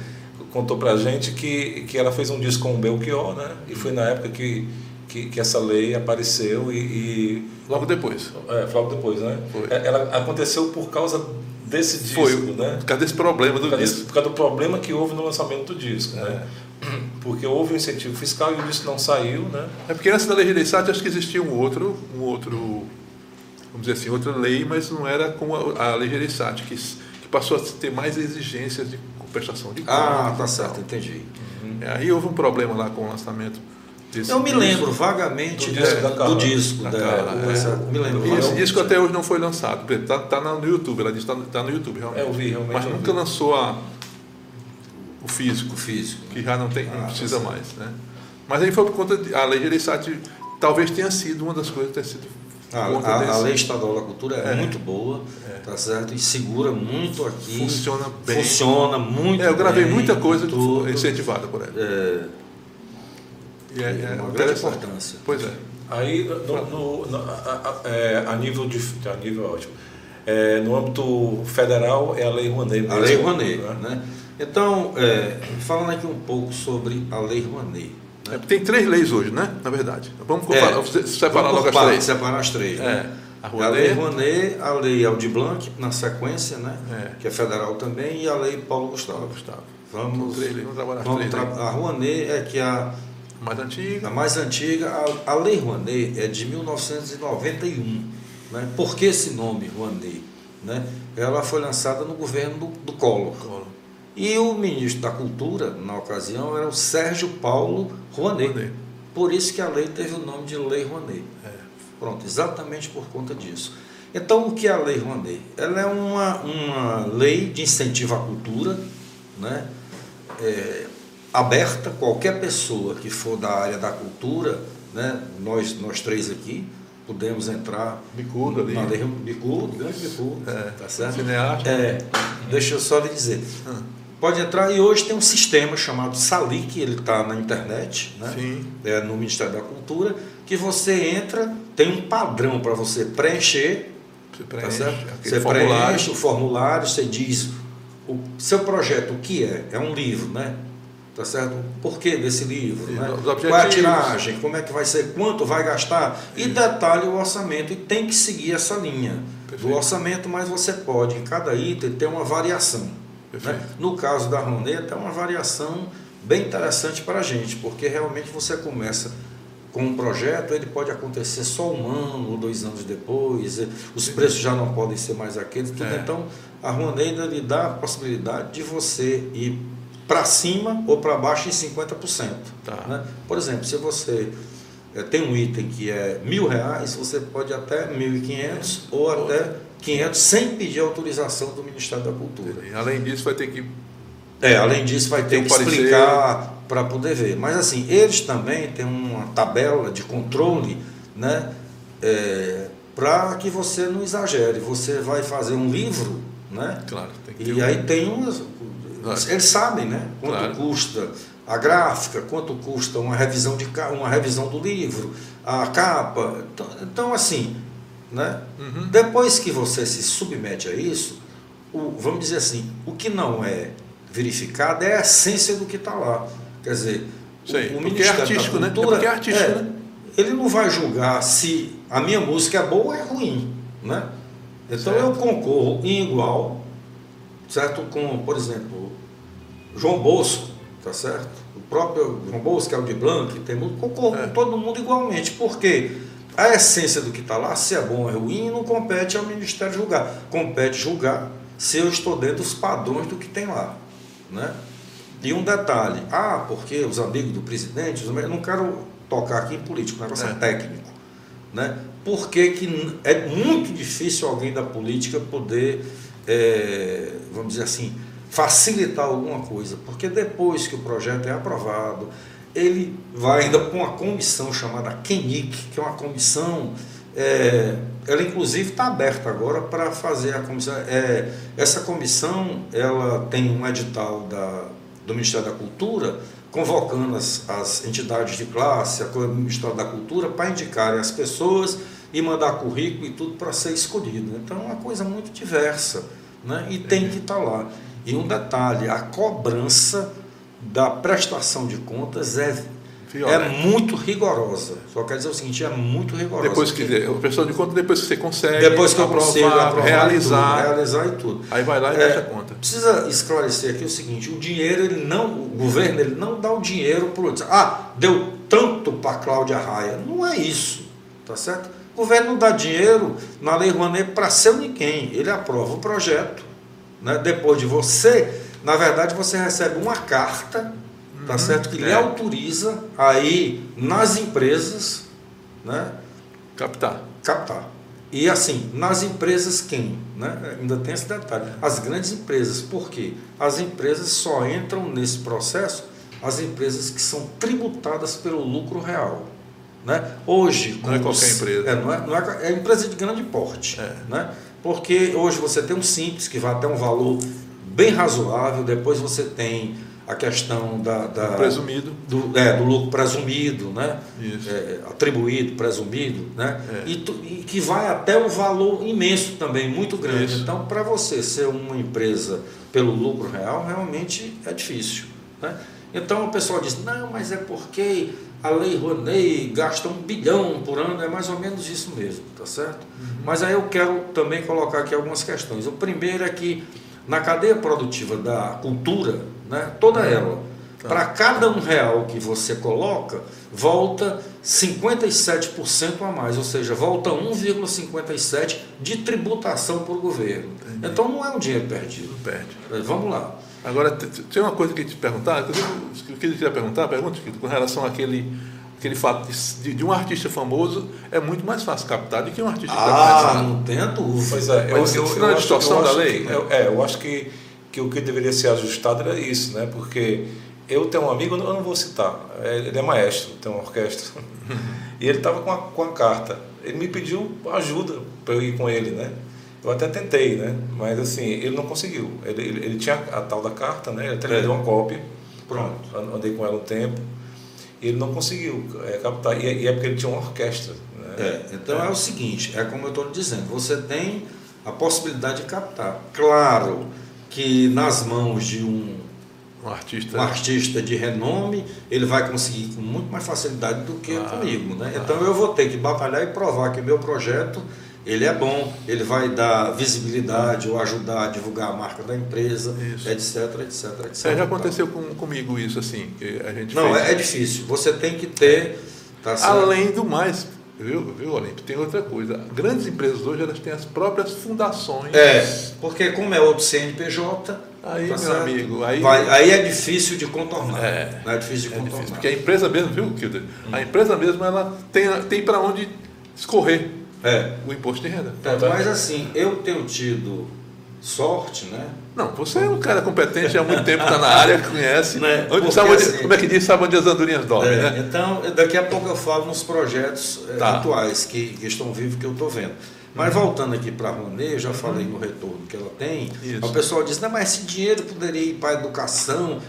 Contou pra gente que, que ela fez um disco com o Belchior, né? E foi na época que, que, que essa lei apareceu e, e Logo depois. é, logo depois, né? Foi. É, Ela aconteceu por causa desse disco, Foi, né? por causa desse problema do Por causa, desse- disco. por causa do problema que houve no lançamento do disco, né? É. Porque houve um incentivo fiscal e o disco não saiu, né? É porque antes da lei Gereissati acho que existia um outro, um outro, vamos dizer assim, outra lei, mas não era com a, a lei s- que passou a ter mais exigências de prestação de Ah, contas tá e certo, entendi. É, Aí houve um problema lá com o lançamento desse Eu me disco. lembro vagamente Do disco disco. da Do disco Da da- Carla, do- é. essa- me lembro. E esse disco até hoje não foi lançado. Está tá na- no YouTube, ela disse que está no YouTube realmente. É, eu vi, realmente Mas nunca vi. lançou a, o físico, O físico. que já não, tem, não Ah, precisa tá mais. Né? Mas aí foi por conta de. A lei Gereissati talvez tenha sido uma das coisas, ter sido. A, a- a lei estadual da cultura é, É. muito boa, tá certo? E segura muito aqui. Funciona bem. Funciona muito É, eu gravei bem, muita coisa tudo. incentivada por ela. É, E é, é uma grande importância. Pois é. Aí, no, no- no- a, a- é, a nível de. A nível é ótimo. É, no âmbito federal é a Lei Rouanet. A mesmo, Lei Rouanet. né? Né? Então, é, falando aqui um pouco sobre a Lei Rouanet. É, Tem três leis hoje, né? Na verdade. Vamos É, comparar, separar vamos logo as três. Separar as três. né? É. A, a Lei Rouanet, a Lei Aldir Blanc, na sequência, né? É. Que é federal também, e a Lei Paulo Gustavo. Gustavo. Vamos, Três, vamos trabalhar vamos três, tra né? A Rouanet é que a, Mais antiga. a mais antiga, a, a Lei Rouanet é de 1991. Né? Por que esse nome, Rouanet? Né? Ela foi lançada no governo do, do Collor. Collor. E o ministro da Cultura, na ocasião, era o Sérgio Paulo Rouanet. Rouanet. Por isso que a lei teve o nome de Lei Rouanet. É. Pronto, exatamente por conta disso. Então, o que é a Lei Rouanet? Ela é uma, uma lei de incentivo à cultura, né? É, aberta, qualquer pessoa que for da área da cultura, né? nós, nós três aqui, podemos entrar Bicudo ali. Bicudo, grande Bicudo, É, tá certo? cineasta. É, deixa eu só lhe dizer. Pode entrar e hoje tem um sistema chamado Salic, ele está na internet, né? Sim. É, no Ministério da Cultura, que você entra, tem um padrão para você preencher, Você tá preenche aquele Você formulário. preenche o formulário, você diz o seu projeto, o que é? É um livro, né? Tá certo? O porquê desse livro, Sim, né? Qual é a tiragem, como é que vai ser, quanto vai gastar e detalhe o orçamento e tem que seguir essa linha do Perfeito. orçamento, mas você pode em cada item ter uma variação. Né? No caso da Roneta, é uma variação bem interessante para a gente, porque realmente você começa com um projeto, ele pode acontecer só um ano ou dois anos depois, os preços já não podem ser mais aqueles, tudo. É. então a Roneda lhe dá a possibilidade de você ir para cima ou para baixo em 50%. Tá. né? Por exemplo, se você eh, tem um item que é mil reais, você pode até 1.500 ou até 500 sem pedir autorização do Ministério da Cultura. E, Além disso, vai ter que. É, além disso, vai ter que parecer. explicar para poder ver. Mas assim, eles também têm uma tabela de controle, né? para que você não exagere. Você vai fazer um livro, né? Claro, tem que ter E um- aí tem umas. Claro. Eles sabem, né? Quanto Claro. custa a gráfica, quanto custa uma revisão de uma revisão do livro, a capa. Então, então, assim, né? Uhum. Depois que você se submete a isso, o- vamos dizer assim, o que não é verificado é a essência do que está lá. Quer dizer, Sei, porque é Ministério da artístico, né? É Cultura, porque é artístico, é, né? Ele não vai julgar se a minha música é boa ou é ruim, né? Então Certo. eu concorro em igual, certo? Com, por exemplo, João Bosco, tá certo? O próprio João Bosco, que é o de Blanc, tem muito, concorro É. com todo mundo igualmente, porque a essência do que está lá, se é bom ou é ruim, não compete ao Ministério julgar. Compete julgar se eu estou dentro dos padrões do que tem lá, né? E um detalhe, ah, porque os amigos do presidente, os eu não quero tocar aqui em político, o negócio é, É. técnico. Né? Por que, que é muito difícil alguém da política poder, é, vamos dizer assim, facilitar alguma coisa? Porque depois que o projeto é aprovado, ele vai ainda com uma comissão chamada CENIC, que é uma comissão, é, ela inclusive está aberta agora para fazer a comissão. é, essa comissão ela tem um edital da, do Ministério da Cultura convocando as, as entidades de classe, a co- o Ministério da Cultura, para indicarem as pessoas e mandar currículo e tudo para ser escolhido. Então é uma coisa muito diversa né? e tem que estar lá. E um detalhe, a cobrança da prestação de contas é, é Violento. muito rigorosa. Só quer dizer o seguinte, é muito rigorosa. Depois que Porque- pessoal de conta, depois que você consegue depois que eu consigo aprovar realizar, e tudo, realizar e tudo. aí vai lá e É, fecha a conta. Precisa esclarecer aqui o seguinte: o dinheiro, ele não, o governo, ele não dá o dinheiro para o outro. Ah, deu tanto para Cláudia Raia. Não é isso, tá certo? O governo não dá dinheiro na Lei Rouanet para seu ninguém. Ele aprova o projeto. Né? Depois de você, na verdade, você recebe uma carta, tá certo? Que lhe é. autoriza aí nas empresas, né? Captar. captar. E assim, nas empresas quem? Né? Ainda tem esse detalhe. As grandes empresas. Por quê? As empresas só entram nesse processo as empresas que são tributadas pelo lucro real. Né? Hoje. Não é qualquer os- empresa. É, não é, não é, é empresa de grande porte. É. Né? Porque hoje você tem um simples que vai até um valor bem razoável, depois você tem a questão da, da- Presumido. do, é, do lucro presumido, né? É, atribuído, presumido, né? É. E, tu- e que vai até um valor imenso também, muito grande. Isso. Então, para você ser uma empresa pelo lucro real, realmente é difícil. Né? Então o pessoal diz, não, mas é porque a Lei Rouanet gasta um bilhão por ano, é mais ou menos isso mesmo, tá certo? Uhum. Mas aí eu quero também colocar aqui algumas questões. O primeiro é que na cadeia produtiva da cultura, né, toda uhum. ela, tá. para cada um real que você coloca, volta 57% a mais, ou seja, volta 1,57% de tributação para o governo. Entendi. Então não é um dinheiro perdido. Não perde. Vamos lá. Agora, tem uma coisa que te perguntar, que eu queria perguntar, pergunta, com relação àquele, aquele fato de, de, um artista famoso é muito mais fácil captar do que um artista ah, que não tenha dúvida. Pois é, eu, eu, eu, não é distorção da lei? Que, eu, é, eu acho que, que o que deveria ser ajustado era isso, né? Porque eu tenho um amigo, eu não vou citar, é, ele é maestro, tem uma orquestra, e ele estava com a, com a carta. Ele me pediu ajuda para eu ir com ele, né? Eu até tentei, né? Mas assim, ele não conseguiu. Ele, ele, ele tinha a tal da carta, né? Ele até me deu uma cópia. Pronto. Andei com ela um tempo. Ele não conseguiu é, captar. E, e, é porque ele tinha uma orquestra. Né? É, então é. é o seguinte, é como eu estou dizendo, você tem a possibilidade de captar. Claro que nas mãos de um, um, artista. um artista de renome, ele vai conseguir com muito mais facilidade do que ah, comigo. Né? Então eu vou ter que batalhar e provar que meu projeto ele é bom, ele vai dar visibilidade ou ajudar a divulgar a marca da empresa, isso. etc, etc, etc. É, já aconteceu com, comigo isso assim, que a gente Não, fez... é, difícil. Você tem que ter. Tá Além do mais, Viu, viu Olímpio? Tem outra coisa. Grandes empresas hoje elas têm as próprias fundações. É, porque como é outro CNPJ. Aí, tá meu certo? amigo. Aí, Vai, aí é difícil de contornar. É, é difícil de é contornar. Difícil, porque a empresa mesmo, viu, Kilder? Hum. A empresa mesmo ela tem, tem para onde escorrer é. o imposto de renda. É, mas assim, eu tenho tido sorte, né? Não, você é um cara competente há muito tempo, está na área, conhece. Né? Onde, sabe onde, assim, como é que diz? Sabe onde as andorinhas dormem, é, né? Então, daqui a pouco eu falo nos projetos é, tá. atuais que, que, estão vivos que eu estou vendo. Mas voltando aqui para a Rouanet, eu já uhum. falei no retorno que ela tem. Isso. O pessoal diz, não, mas esse dinheiro poderia ir para a educação.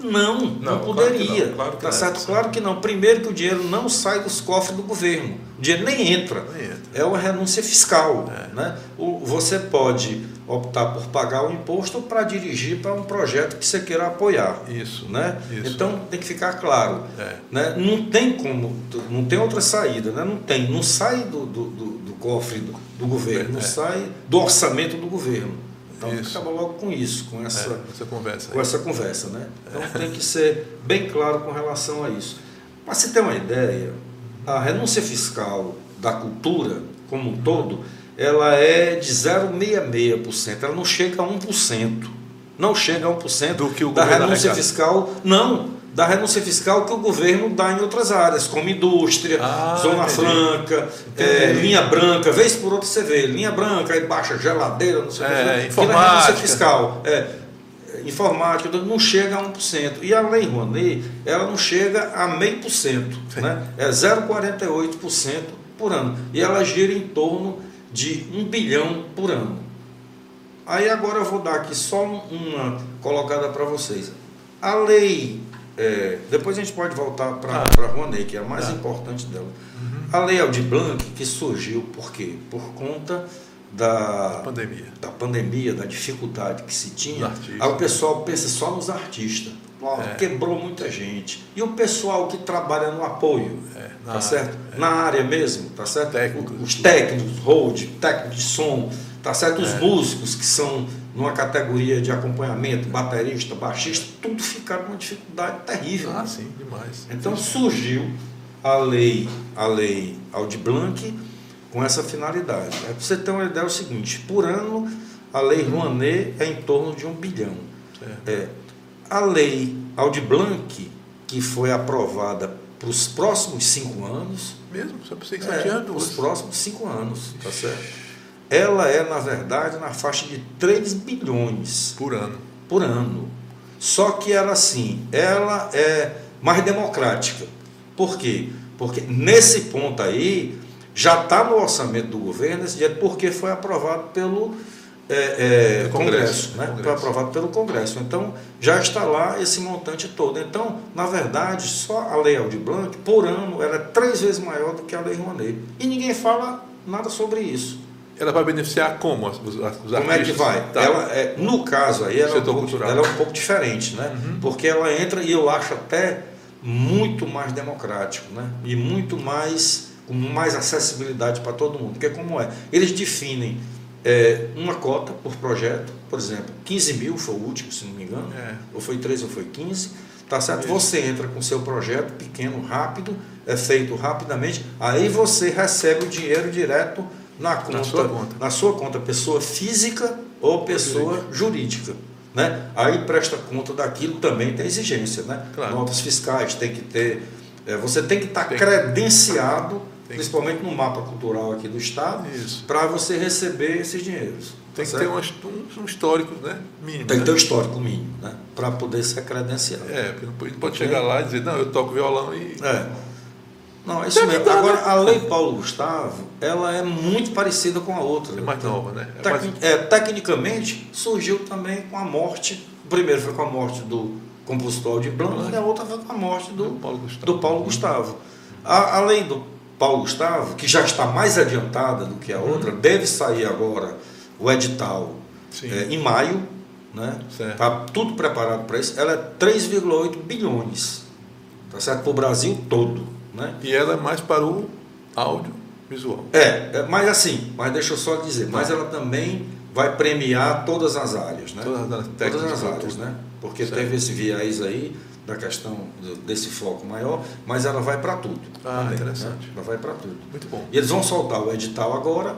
Não, não, não poderia. Claro, claro tá certo? Claro que não. Primeiro que o dinheiro não sai dos cofres do governo. O dinheiro nem entra. Nem entra. É uma renúncia fiscal. É. Né? O, você pode optar por pagar o imposto para dirigir para um projeto que você queira apoiar. Isso. Né? Isso. Então tem que ficar claro. É. Né? Não tem como, não tem outra saída, né? não tem, não sai do, do, do, do cofre do, do governo, é. sai do orçamento do governo. Então isso. acaba logo com isso, com essa, é, essa conversa. Com essa conversa, né? Então tem que ser bem claro com relação a isso. Para se ter uma ideia, a renúncia fiscal da cultura como um todo ela é de 0,66%, ela não chega a 1%. Não chega a 1% do que o da renúncia fiscal. Não, da renúncia fiscal que o governo dá em outras áreas, como indústria, ah, zona entendi. franca, é, linha branca, vez por outra você vê, linha branca, aí baixa geladeira, não sei o é, que. Informática. É renúncia fiscal. É, informática, não chega a 1%. E a Lei Rouanet, ela não chega a meio por cento, né? é 0,48% por ano. E ela gira em torno de um bilhão por ano. Aí agora eu vou dar aqui só uma colocada para vocês. A lei, é, depois a gente pode voltar para ah. a Rouanet, que é a mais ah. importante dela. Uhum. A lei Aldir Blanc, que surgiu por quê? Por conta da pandemia, da, pandemia, da dificuldade que se tinha. Aí o pessoal pensa só nos artistas. É. Quebrou muita gente. E o pessoal que trabalha no apoio, é, tá área, certo? É. Na área mesmo, tá certo? Técnicos. Os técnicos, hold, técnico de som, tá certo? Os é. músicos que são numa categoria de acompanhamento, baterista, baixista, tudo ficaram numa dificuldade terrível. Ah, sim, demais. Então surgiu a lei, a lei Audi Blanc com essa finalidade. É, para você ter uma ideia é o seguinte, por ano a lei Rouanet é em torno de um bilhão. É, a lei Aldi Blanc, que foi aprovada para os próximos cinco anos. Mesmo? Só pensei que é, tinha Os próximos cinco anos, tá certo? Ela é, na verdade, na faixa de 3 bilhões. Por ano. Por ano. Só que ela, assim, ela é mais democrática. Por quê? Porque nesse ponto aí, já está no orçamento do governo esse dinheiro, porque foi aprovado pelo é, é, Congresso, Congresso, né? Congresso. Foi aprovado pelo Congresso. Então, já está lá esse montante todo. Então, na verdade, só a Lei Aldir Blanc, por ano, era três vezes maior do que a Lei Rouanet. E ninguém fala nada sobre isso. Ela vai beneficiar como os, os, os Como artistas? é que vai? Tá. Ela, é, no caso aí, ela é, um pouco, ela é um pouco diferente, né? Porque ela entra e eu acho até muito mais democrático, né? E muito mais com mais acessibilidade para todo mundo. Porque como é? Eles definem é, uma cota por projeto, por exemplo, 15 mil foi o último, se não me engano, É. ou foi 13 ou foi 15, tá certo? Você entra com seu projeto pequeno, rápido, é feito rapidamente, aí você recebe o dinheiro direto na conta, sua conta. na sua conta, pessoa física ou pessoa jurídica. Né? Aí presta conta daquilo também tem exigência, né? Claro. Notas fiscais tem que ter. é, você tem que estar Tem- credenciado, Tem- principalmente no mapa cultural aqui do Estado, para você receber esses dinheiros. Tem tá que ter certo? um, um histórico né? mínimo. Tem que né? ter um histórico mínimo, né? Para poder ser credenciado. É, porque não pode, não pode chegar lá e dizer, não, eu toco violão e. É. Não, é isso mesmo. dar, Agora, né? a lei Paulo Gustavo, ela é muito parecida com a outra. É mais nova, né? É Tec- mais- é, tecnicamente, surgiu também com a morte. O primeiro foi com a morte do compositor de Blanc e a outra foi com a morte do, Do Paulo Gustavo. do Paulo Gustavo. A, a lei do Paulo Gustavo, que já está mais adiantada do que a outra, deve sair agora o edital Uhum. É, em maio. Né? Está tudo preparado para isso. Ela é 3,8 bilhões. Tá certo? Para o Brasil todo. Né? E ela é mais para o áudio visual. É, é, mas assim, mas deixa eu só dizer, mas ela também vai premiar todas as áreas, né? Todas as Todas as áreas, né? Porque Certo. teve esse viés aí da questão desse foco maior, mas ela vai para tudo. Ah, também, interessante. né? Ela vai para tudo. Muito bom. E eles vão soltar o edital agora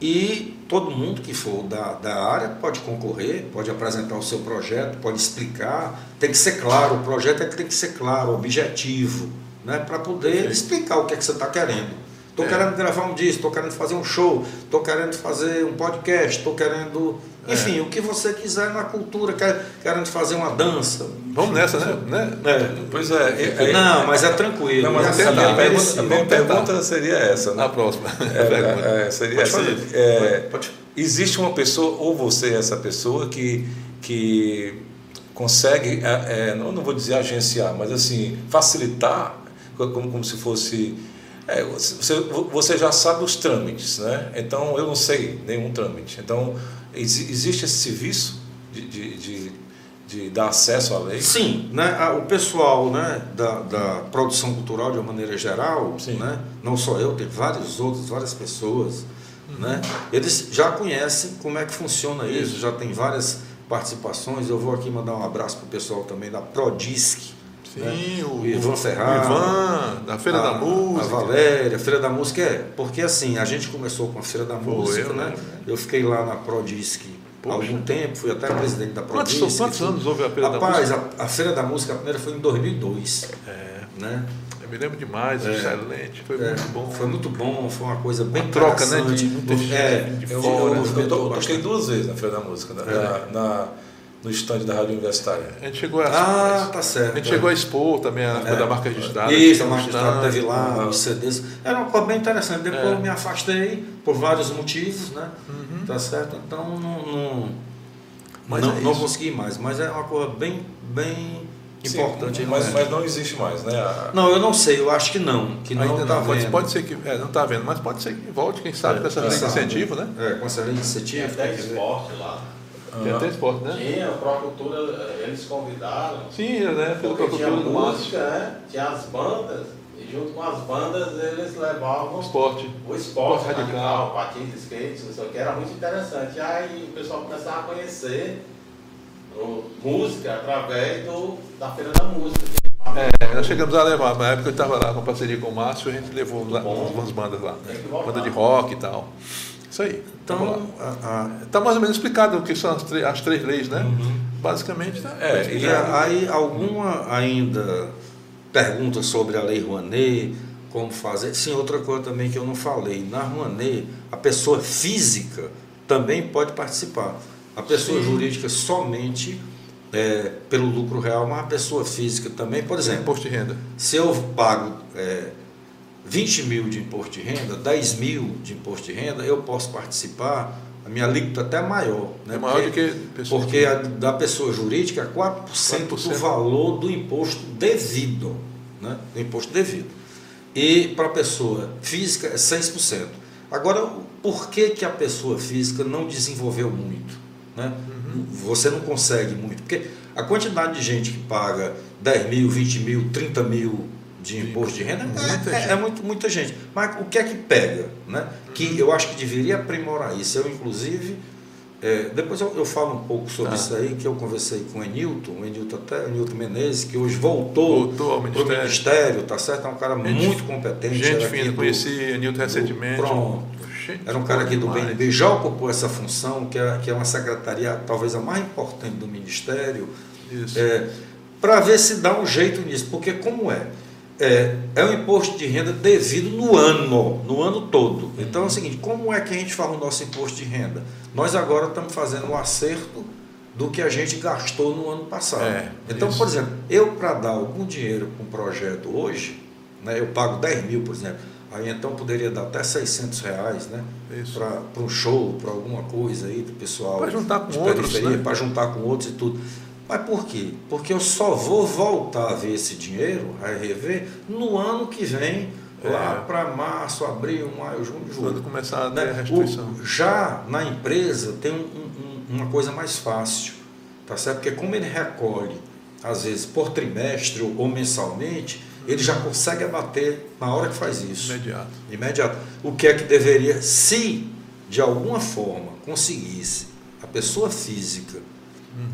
e todo mundo que for da, da área pode concorrer, pode apresentar o seu projeto, pode explicar. Tem que ser claro, o projeto é que tem que ser claro, objetivo, né? para poder Sim. explicar o que, é que você está querendo. Estou É. querendo gravar um disco, estou querendo fazer um show, estou querendo fazer um podcast, estou querendo. É. Enfim, o que você quiser na cultura, quer, querendo fazer uma dança. Vamos nessa, né? né? É. Pois é. é- Não, mas é tranquilo. Não, mas é a assim, é pergunta, a minha pergunta seria essa, né? Na próxima. É, é, seria Pode essa. É, Pode- existe uma pessoa, ou você é essa pessoa, que, que consegue, é, é, não, não vou dizer agenciar, mas assim, facilitar, como, como se fosse. é, você, você já sabe os trâmites, né? Então eu não sei nenhum trâmite. Então exi- existe esse serviço de, de, de, de dar acesso à lei? Sim, né, o pessoal né, da, da produção cultural de uma maneira geral, Sim. né, não só eu, tem vários outros, várias pessoas, né, eles já conhecem como é que funciona isso, já tem várias participações. Eu vou aqui mandar um abraço para o pessoal também da Prodisc, Sim, né, o, o Ivan Ferrari, o Ivan, da Feira a, da Música. A Valéria, a Feira da Música é. Porque assim, a gente começou com a Feira da Música, eu né? lembro. Eu fiquei lá na Prodisc há algum tempo, fui até presidente da Quantos, Prodisc. quantos fui- anos houve a Feira da Rapaz, Música? a, a Feira da Música, a primeira foi em 2002, É, né? eu me lembro demais, É. excelente, foi É, muito bom. Foi muito bom, foi uma coisa bem Uma troca, né, de muita gente é, de Eu, fora, eu, né? eu, eu toquei duas vezes na Feira da Música, na, É. na- na- no estande da Rádio Universitária. A gente chegou a, Ah, tá a certo. gente chegou a expor também a coisa É. da marca registrada. Isso, a magistrada stand. teve lá, os CDs. Era uma coisa bem interessante. Depois É. eu me afastei por vários motivos, né? Uhum. Tá certo? Então não, não, Mas não, é não consegui mais. Mas é uma coisa bem, bem Sim, importante. mas, mas não existe mais, né? A- Não, eu não sei, eu acho que não. Que não Ainda tá não, pode, vendo. pode ser que. É, não está vendo, mas pode ser que volte, quem sabe, É, com essa lei de incentivo, né? É, com essa lei de incentivo. até quer dizer. esporte lá. Tem até esporte, né? Tinha, a Procultura, eles convidaram. Sim, né? Pelo Porque tinha do Márcio. música, né? Tinha as bandas, e junto com as bandas eles levavam Esporte. o esporte Esporte radical. patins, skate, não sei o que, era muito interessante. E aí o pessoal começava a conhecer o- música através do, da Feira da Música. É, nós chegamos a levar, na época eu estava lá com parceria com o Márcio, a gente levou lá, umas bandas lá. Voltar. Banda de rock e tal. Isso aí. Então, a- a- Está mais ou menos explicado o que são as, as três leis, né? Uhum. Basicamente, tá É, e explicado. aí alguma ainda pergunta sobre a lei Rouanet, como fazer. Sim, outra coisa também que eu não falei. Na Rouanet, a pessoa física também pode participar. A pessoa Sim. jurídica somente é, pelo lucro real, mas a pessoa física também. Por exemplo, Imposto de renda. se eu pago é, 20 mil de imposto de renda, 10 mil de imposto de renda, eu posso participar, a minha alíquota até é maior. Né? É maior do Porque- que pessoas porque a da pessoa jurídica é 4%, 4%. do valor do imposto devido. Né? Do imposto devido. E para a pessoa física é 6%. Agora, por que, que a pessoa física não desenvolveu muito? Né? Você não consegue muito. Porque a quantidade de gente que paga 10 mil, 20 mil, 30 mil de imposto de renda Muita é, é, gente. é muito, muita gente. Mas o que é que pega? Né? Que eu acho que deveria aprimorar isso. Eu, inclusive, é, depois eu, eu falo um pouco sobre Tá. isso aí, que eu conversei com o Enilton, o Enilton até, o Enilton Menezes, que hoje voltou, Voltou ao ministério. ministério, tá certo? É um cara Gente- muito competente. Gente fina, do- conheci o Nilton recentemente. Pronto. Gente Era um cara aqui do demais. BNB, já ocupou essa função, que é, que é uma secretaria talvez a mais importante do Ministério, Isso. é, para ver se dá um jeito nisso. Porque como é? É, é um imposto de renda devido no ano, no ano todo. Então é o seguinte, como é que a gente faz o nosso imposto de renda? Nós agora estamos fazendo um acerto do que a gente gastou no ano passado. É, então, isso. por exemplo, eu para dar algum dinheiro para um projeto hoje, né, eu pago 10 mil, por exemplo, aí então poderia dar até 600 reais, né? Para um show, para alguma coisa aí do pessoal. Pra juntar com outros, né? Para juntar com outros e tudo. Mas por quê? Porque eu só vou voltar a ver esse dinheiro, a rever, no ano que vem, lá É. para março, abril, maio, junho, julho. Quando começar a Né? restituição. O- já na empresa tem um- um- uma coisa mais fácil, tá certo? Porque como ele recolhe, às vezes por trimestre ou, ou mensalmente, ele já consegue abater na hora que faz isso. Imediato. Imediato. O que é que deveria, se de alguma forma conseguisse a pessoa física,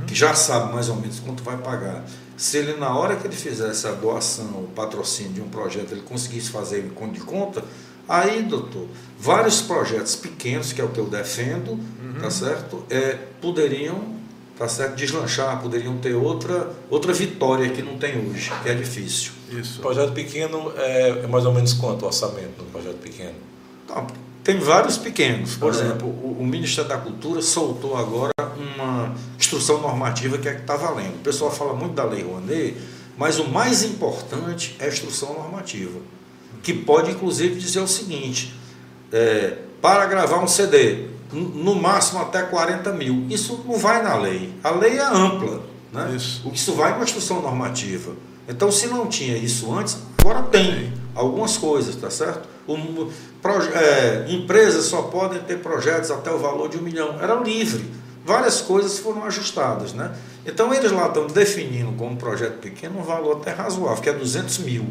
que já sabe mais ou menos quanto vai pagar, se ele na hora que ele fizesse a doação, o patrocínio de um projeto, ele conseguisse fazer em conta de conta, aí, doutor, vários projetos pequenos, que é o que eu defendo, tá certo? É, poderiam tá certo? deslanchar, poderiam ter outra, outra vitória que não tem hoje, que é difícil. Isso. Projeto pequeno é, é mais ou menos quanto o orçamento do projeto pequeno? Tem vários pequenos. Por Aham. exemplo, o, o Ministério da Cultura soltou agora uma instrução normativa que é que está valendo. O pessoal fala muito da Lei Rouanet, mas o mais importante é a instrução normativa, que pode inclusive dizer o seguinte: é, para gravar um CD, no máximo até 40 mil. Isso não vai na lei. A lei é ampla. Né? Isso. Isso vai numa instrução normativa. Então, se não tinha isso antes, agora tem algumas coisas, tá certo? O, proje- é, empresas só podem ter projetos até o valor de um milhão. Era livre. Várias coisas foram ajustadas, né? Então, eles lá estão definindo como projeto pequeno um valor até razoável, que é 200 mil.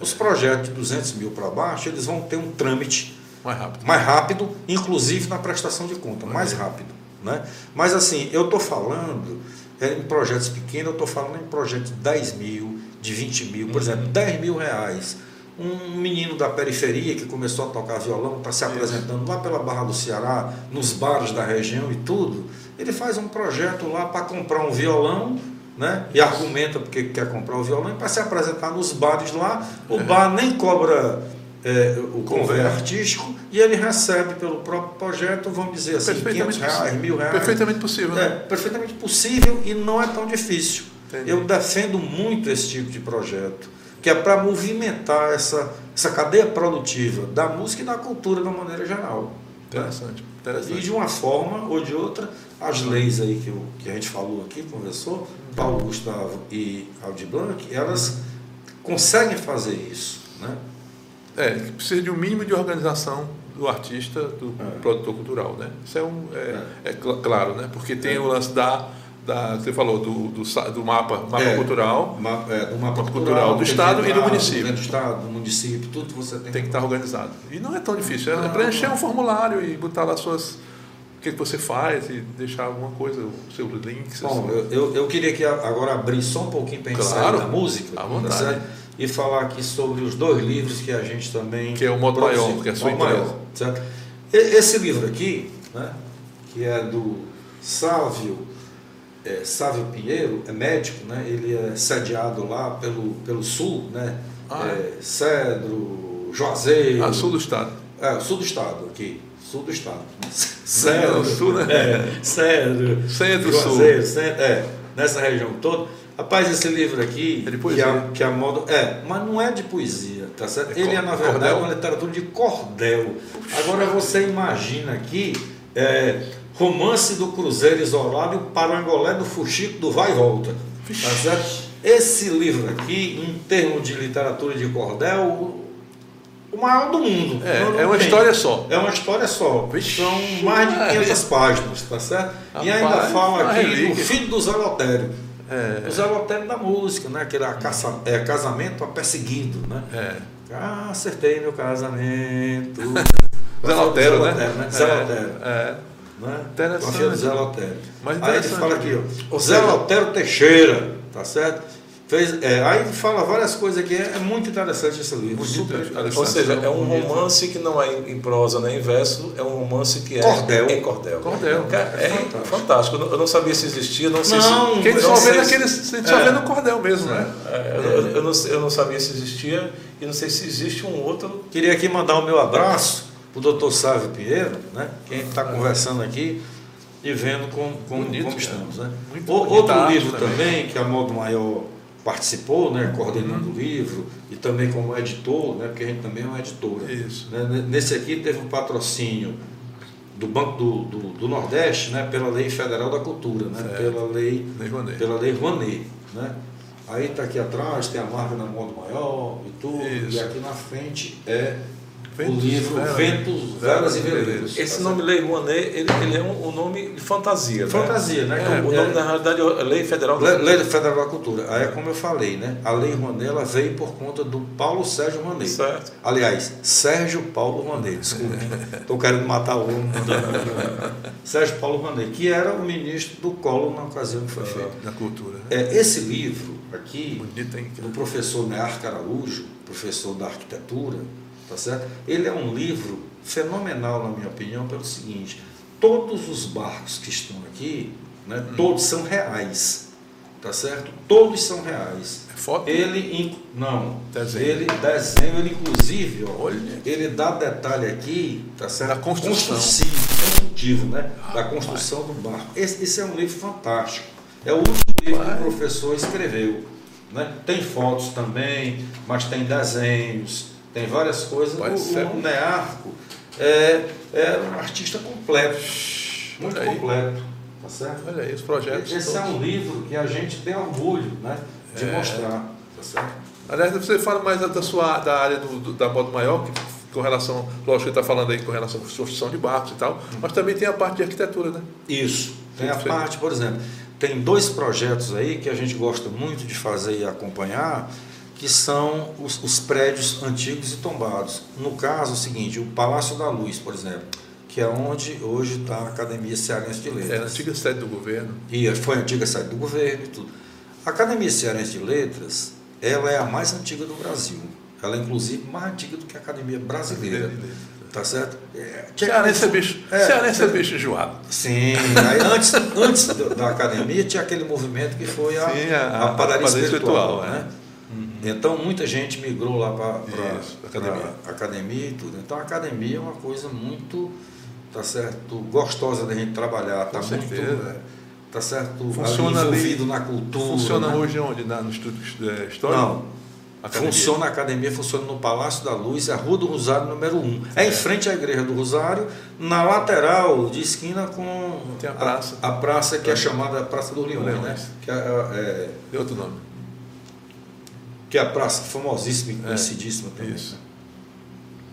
Os projetos de 200 mil para baixo, eles vão ter um trâmite Mais rápido. mais rápido, inclusive na prestação de conta, mais rápido. Né? Mas assim, eu estou falando é, em projetos pequenos, eu estou falando em projetos de 10 mil, de 20 mil, por exemplo, 10 mil reais. Um menino da periferia que começou a tocar violão, está se apresentando lá pela Barra do Ceará, nos bares da região e tudo, ele faz um projeto lá para comprar um violão, né? E argumenta porque quer comprar o violão e para se apresentar nos bares lá, o bar nem cobra é, o convênio artístico e ele recebe pelo próprio projeto, vamos dizer assim, 500 Perfeitamente reais, possível. mil reais. Perfeitamente possível, É, né? perfeitamente possível e não é tão difícil. Entendi. Eu defendo muito esse tipo de projeto, que é para movimentar essa, essa cadeia produtiva da música e da cultura de uma maneira geral. Né? Interessante. E Interessante. de uma forma ou de outra, as leis aí que, eu- que a gente falou aqui, conversou, Paulo Gustavo e Aldir Blanc, elas conseguem fazer isso. Né? É, precisa de um mínimo de organização do artista, do É. produtor cultural, né? Isso é, um, é, é cl- claro, né? Porque tem o lance da, da você falou, do, do, do mapa, mapa É. cultural, Ma- é, do mapa cultural, do Estado e do município. Do Estado, do município, tudo você tem, tem que estar organizado. E não é tão difícil, é Não, preencher não. um formulário e botar lá suas... O que, que você faz e deixar alguma coisa, os seus links. Bom, eu, eu, eu queria que a- agora abrir só um pouquinho para Claro, da música à vontade. certo? e falar aqui sobre os dois livros que a gente também. Que é o Modo produziu. Maior, que é a sua Maior, certo? Esse livro aqui, né, que é do Sávio, é, Sávio Pinheiro, é médico, né, ele é sediado lá pelo, pelo sul, né, Ah, é, Cedro, Juazeiro. a sul do estado. É, sul do estado aqui. Sul do estado. Não, Cedro. sul, né? É, Cedro. Centro-sul. Juazeiro, centro, é, nessa região toda. Rapaz, esse livro aqui, É de que poesia. a, que a moda. É, mas não é de poesia, tá certo? É Ele é, na verdade, cordel? uma literatura de cordel. Agora você imagina aqui. é, Romance do Cruzeiro Isolado e o Parangolé do Fuxico do Vai e Volta. Tá certo? Esse livro aqui, em termos de literatura de cordel, o- maior do mundo. É, é uma tem. história só. É uma história só. Vixe, São mais de Maria. 500 páginas, tá certo? e ainda Rapaz, fala aqui relíquia. do filho do Zé Lotério. É. O Zé Lotério da música, né? Que era caça- é, casamento a perseguido, né? É. Ah, acertei meu casamento. Zé Lotero, né? Zé É, Lotero. É. Né? Interessante. Com a filha do Zé Lotero. Mas aí ele fala aqui, ó. Ou Zé Lotero Teixeira, tá certo? Fez, é, aí ele fala várias coisas aqui, é, é muito interessante esse livro. Ou seja, é um Bonito. romance que não é em prosa nem em verso, é um romance que é Cordel. em cordel. Cordel. Cara, É, fantástico. fantástico. Eu não- sabia se existia, não sei Não, se. Quem só não vê naquele. se- só É. vê no cordel mesmo, né? É, eu, eu- eu não, eu não sabia se existia e não sei se existe um outro. Queria aqui mandar o meu abraço o doutor Sávio Pinheiro, né? que a gente está conversando aqui e vendo como, como, Bonito, como estamos. Né? O- outro livro também. também, que a Modo Maior participou, né? coordenando o livro, e também como editor, né? porque a gente também é uma editora. Isso. Né? Nesse aqui teve um patrocínio do Banco do, do, do Nordeste, né? pela Lei Federal da Cultura, né? Certo. pela lei Lei Rouanet. pela Lei Rouanet, né? Aí está aqui atrás, tem a marca da Modo Maior e tudo, Isso. e aqui na frente é Ventos, o livro Velas, Ventos, Velas e Veleiros. Esse Tá nome Lei Rouanet, ele, ele é um, um nome de fantasia. Fantasia, né? né? Que o é- nome, na realidade, é Lei Federal da Lei, Lei Federal da Cultura. Aí é como eu falei, né? A Lei Rouanet ela veio por conta do Paulo Sérgio Rouanet. Certo. Aliás, Sérgio Paulo Rouanet, desculpa. Estou querendo matar o homem. Sérgio Paulo Rouanet, que era o ministro do Collor na ocasião que foi feito. Na cultura. né? É, esse livro aqui, Bonito, hein? do professor Nearco Araújo, professor da arquitetura, tá certo? Ele é um livro fenomenal, na minha opinião, pelo seguinte: todos os barcos que estão aqui, né, Hum. todos são reais, tá certo? Todos são reais. É foto? Ele, não, Desenho. ele desenho, ele inclusive, ó, Olha. ele dá detalhe aqui, tá certo? Da construção. Construtivo, né? Da construção do barco. Esse, esse é um livro fantástico. É o último livro que o professor escreveu. Né? Tem fotos também, mas tem desenhos, tem várias coisas. Pode o, o Nearco é, é um artista completo, muito Olha aí. completo. Tá certo? Olha aí, os projetos. Esse é todos. um livro que a gente tem orgulho né, de É. mostrar. Tá certo? Aliás, você fala mais da sua da área do, do- da modo maior, que, com relação, lógico que está falando aí com relação à construção de barcos e tal, mas também tem a parte de arquitetura, né? Isso. Tem a parte, por exemplo, tem dois projetos aí que a gente gosta muito de fazer e acompanhar, que são os, os prédios antigos e tombados. No caso, é o seguinte, o Palácio da Luz, por exemplo, que é onde hoje está a Academia Cearense de Letras. É a antiga sede do governo. E foi a antiga sede do governo e tudo. A Academia Cearense de Letras, ela é a mais antiga do Brasil. Ela é, inclusive, mais antiga do que a Academia Brasileira. Tá certo? É, Cearense é bicho, É, cearense é bicho enjoado. Sim, aí antes, antes da academia tinha aquele movimento que foi a, Sim, a- a, a padaria padaria espiritual. espiritual, né? Então muita gente migrou lá para a academia. academia. e tudo. Então a academia é uma coisa muito, tá certo, gostosa da gente trabalhar, tá Com muito, certeza. é, tá certo, Funciona ali ali- envolvido na cultura. Funciona né? hoje onde? Na, no Instituto é, Histórico? Não. Academia. Funciona a academia, funciona no Palácio da Luz, é a Rua do Rosário número 1. É em frente à Igreja do Rosário, na lateral de esquina com Tem a praça. A, praça que é chamada Praça Leões, Leões. né? Que é, é- Tem outro nome. Que é a praça famosíssima e É, conhecidíssima também. Isso.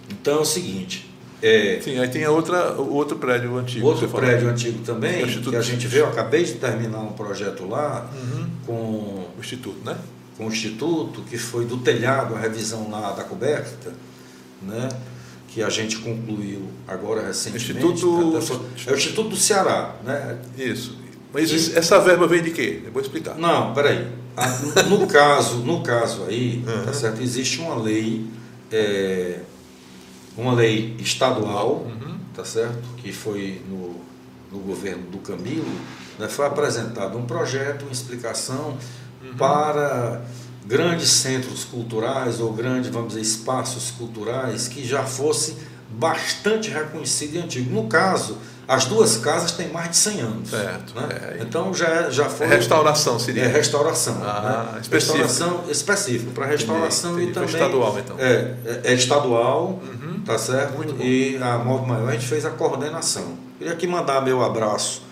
Então é o seguinte, é, Sim, aí tem a outra, o outro prédio antigo. outro você falou. prédio antigo também, é que a gente vê, eu acabei de terminar um projeto lá Uhum. com O Instituto, né? com o Instituto, que foi do telhado, a revisão lá da coberta, né? que a gente concluiu agora recentemente. Instituto- É o Instituto do Ceará. Né? Isso. Mas E- essa verba vem de quê? Eu vou explicar. Não, peraí. Ah, no- No caso, no caso aí, Uhum. tá certo? existe uma lei, é, uma lei estadual, Uhum. tá certo? Que foi no, no governo do Camilo, né? foi apresentado um projeto, uma explicação Uhum. para grandes centros culturais ou grandes, vamos dizer, espaços culturais que já fosse bastante reconhecido e antigo. No caso, as duas casas têm mais de 100 anos. Certo, né? é. Então já, já foi. Restauração seria. É restauração. Ah, né? específico. Restauração específica para restauração Entendi, e foi também. estadual, então. É, é, é estadual, Uhum. tá certo? Muito bom. E a Modo Maior a gente fez a coordenação. Queria aqui mandar meu abraço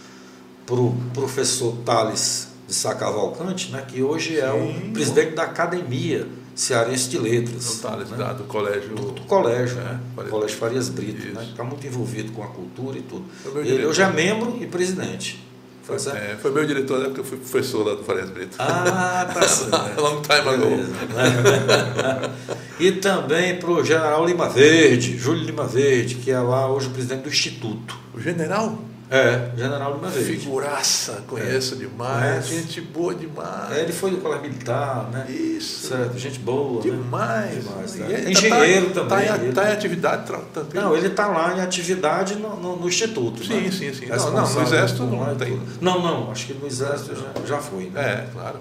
para o professor Thales de Sá Cavalcante, né, que hoje é Sim. o presidente da Academia Cearense de Letras. Thales, né? da- do colégio. do colégio, É, né? Farias colégio Farias Brito, Isso. né? Está muito envolvido com a cultura e tudo. Foi Ele diretor. hoje é membro e presidente. Tá certo? É, foi meu diretor na época que eu fui professor lá do Farias Brito. Ah, tá certo. Long time ago. Né? e também para o general Lima Verde, Júlio Lima Verde, que é lá hoje o presidente do Instituto. O general, É, general Verde. figuraça, conheço demais. Conhece? Gente boa demais. É, ele foi do colégio militar, né? Isso. Certo, gente boa. né? Demais. Demais, E né? ele tá- Engenheiro tá, também, Tá, em- ele- tá em atividade tra- também. Não, ele está lá em atividade no, no- no Instituto. Sim, né? sim, sim. Não, não, no Exército por não tem. Não, não, acho que no Exército já, já foi. Né? É, claro.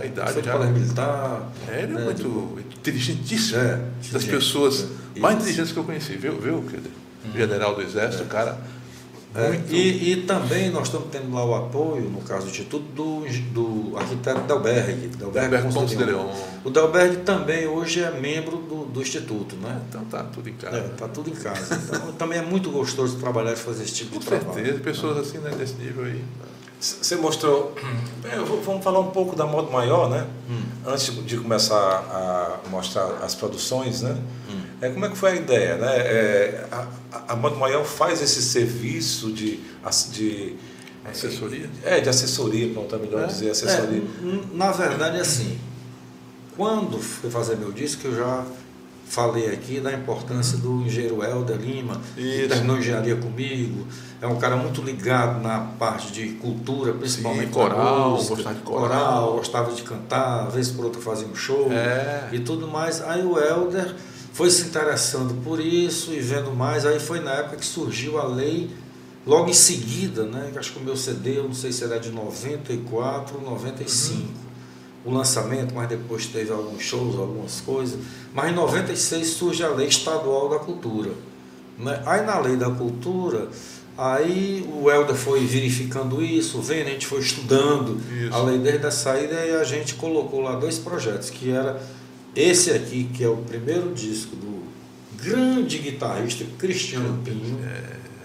A idade foi do já. colégio militar. É, ele é né, muito inteligentíssimo. É, das pessoas é. mais inteligentes que eu conheci, viu, viu querido? General do Exército, cara. É, e, e também nós estamos tendo lá o apoio, no caso do Instituto, do, do arquiteto Delberg. Delberg Pontes Ponce de. Leon. O Delberg também hoje é membro do, do Instituto, né? Então tá tudo em casa. É, tá tudo em casa. Então também é muito gostoso trabalhar e fazer esse tipo Com de trabalho. certeza, pessoas assim, né, desse nível aí. Você mostrou. É, eu vou- vamos falar um pouco da modo maior, né? Antes de começar a mostrar as produções, né? É, como é que foi a ideia, né? É, a, a- modo maior faz esse serviço de, de Assessoria? É, de assessoria, pronto, é melhor É? dizer assessoria. É, na verdade, assim, quando fui fazer meu disco, eu já falei aqui da importância do engenheiro Helder Lima, que Isso. terminou engenharia comigo. É um cara muito ligado na parte de cultura, principalmente Sim, coral, música, gostava de coral. gostava de cantar, às vezes por outra fazia um show É. e tudo mais. Aí o Helder foi se interessando por isso e vendo mais. Aí foi na época que surgiu a lei, logo em seguida, né? que Acho que o meu CD, eu não sei se era de 94, 95. O lançamento, mas depois teve alguns shows, algumas coisas. Mas em 96 surge a Lei Estadual da Cultura. Né? Aí na Lei da Cultura, aí o Helder foi verificando isso, vendo, a gente foi estudando Isso. a lei desde a saída e a gente colocou lá dois projetos, que era esse aqui, que é o primeiro disco do grande guitarrista Cristiano Pinho.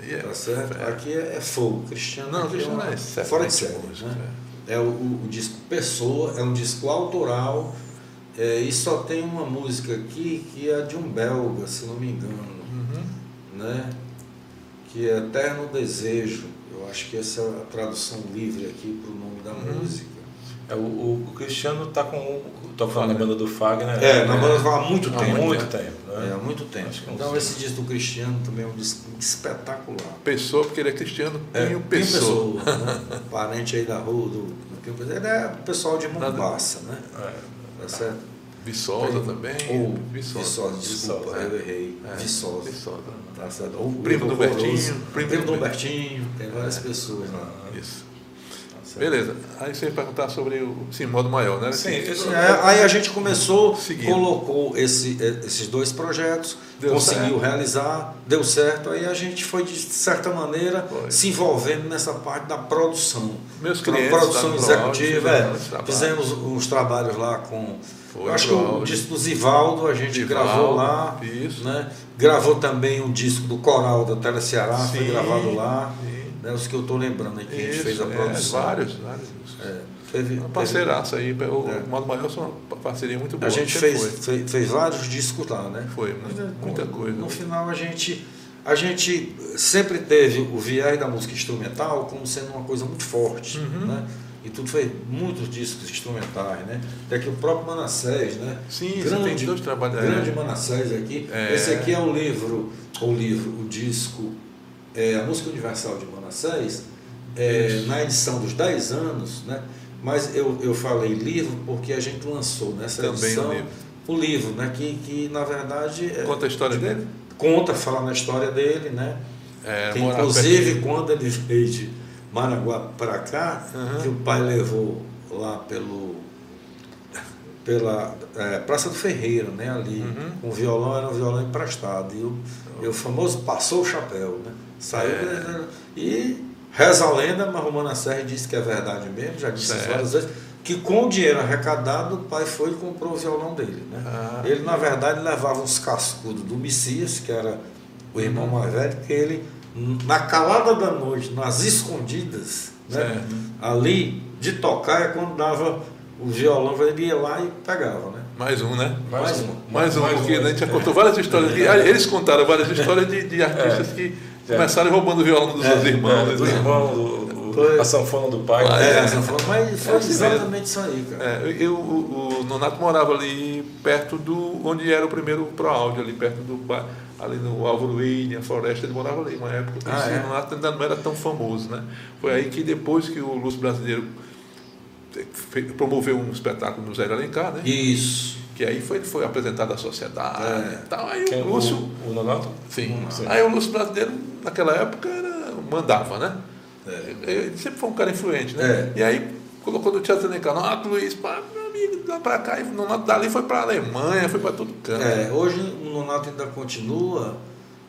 E é- Tá certo? Aqui é, é fogo. Cristiano Não, aqui Cristiano é, é fora de série. né? É o, o- disco Pessoa, é um disco autoral é, e só tem uma música aqui que é de um belga, se não me engano, Uhum. né? que é Eterno Desejo. Eu acho que essa é a tradução livre aqui para o nome da Uhum. música. É, o, o- o Cristiano está com o- tocando na banda do Fagner. É, na né? banda há muito há tempo. muito né? tempo. né? É, há muito tempo. Uns- Então esse disco do Cristiano também é um disco espetacular. Pessoa, porque ele é cristiano, É, Pinho Pinho Pessoa. Pessoa, né? Parente aí da rua do, do Pinho Pessoa. Ele é o pessoal de Mombasa, né? É. Tá certo? Viçosa também. Ou Viçosa. Viçosa, desculpa, Viçosa, eu errei. É, Viçosa. Viçosa. Tá certo? Ou Primo do. Bertinho, Primo, primo do do Bertinho. Tem várias pessoas lá. Isso. Certo? Beleza. Aí você ia perguntar sobre o sim, modo maior, né? Sim, Que- isso- É, aí a gente começou, Seguindo. colocou esse, esses dois projetos, Deu conseguiu certo. realizar, deu certo, aí a gente foi, de certa maneira, Foi. se envolvendo nessa parte da produção. Meus clientes produção executiva, é, fizemos uns trabalhos lá com. Foi, acho que o disco do Zivaldo a gente Zivaldo, gravou lá. isso. Né? Gravou também um disco do Coral da Tele Ceará, foi Sim, gravado lá. sim. Né? Os que eu estou lembrando aqui, a gente Isso, fez a é, produção. vários, vários. É, teve, Uma parceiraça aí. O É. modo maior foi uma parceria muito boa. A gente fez, foi. fez, fez vários discos lá, né? Foi, muita, muita no, coisa. No final a gente, a gente sempre teve o viés da música instrumental como sendo uma coisa muito forte, Uhum. né? E tudo fez muitos discos instrumentais, né? Até que o próprio Manassés, né? Sim, você tem dois trabalhos, é. Grande Manassés aqui. É. Esse aqui é o livro, o livro, o disco, é, a música universal de Manassés, é, na edição dos 10 anos, né? Mas eu, eu falei livro porque a gente lançou nessa Também edição o livro. o livro, né? Que, que na verdade é- Conta a história dele? conta, fala na história dele, né? É, Que, inclusive quando ele veio de Maraguá para cá, Uhum. que o pai levou lá pelo pela é, Praça do Ferreira, né? Ali, Uhum. o violão era um violão emprestado e o, e o famoso passou o chapéu, né? Saiu É. e reza a lenda, mas o Manassés disse que é verdade mesmo, já disse isso Certo. várias vezes, que com o dinheiro arrecadado o pai foi e comprou o violão dele, né? Ah. Ele, na verdade, levava uns cascudos do Messias, que era o irmão mais velho, que ele, na calada da noite, nas escondidas, né, ali, de tocar, é quando dava o violão, ele ia lá e pegava, né? Mais um, né? Mais um. Mais um, Mais porque um, a gente já é. contou várias histórias. de- eles contaram várias histórias de, de artistas que É. começaram roubando o violão dos seus irmãos. É, do né? irmão, do, do- a sanfona do pai. Ah, É, é. foi- mas foi assim exatamente isso aí, cara. É, eu, o, o Nonato morava ali perto do onde era o primeiro Pro Áudio, ali perto do ali no Álvaro William, Floresta, ele morava ali uma época. Eu Ah, conheci é? O Nonato ainda não era tão famoso, né? Foi aí que depois que o Lúcio Brasileiro promoveu um espetáculo no Zé de Alencar, né? Isso. Que aí foi, foi apresentado à sociedade É. e tal. Aí Quem, o Lúcio. o, o Nonato? Sim. Sim. Aí o Lúcio Brasileiro, naquela época, era, mandava, né? Ele sempre foi um cara influente, né? É. E aí colocou no Teatro Nonato Luiz, pá, meu amigo, dá pra cá. E o Nonato dali foi pra Alemanha, foi pra todo canto. É, hoje o Nonato ainda continua.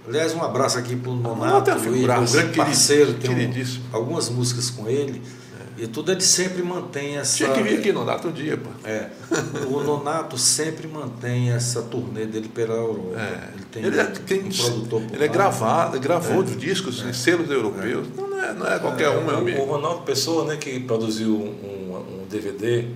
Aliás, um abraço aqui pro Nonato Nonato, é Luiz, figuraça, um grande parceiro, tem um- algumas músicas com ele. E tudo ele sempre mantém essa. Tinha que vir aqui, Nonato, um dia, pô. É, o Nonato sempre mantém essa turnê dele pela Europa. É. Ele tem, ele, é, um tem- produtor por ele é gravado, gravou os discos em selos europeus. Não, não é, não é qualquer um, meu o, o amigo. Ronaldo Pessoa, né, que produziu um, um DVD,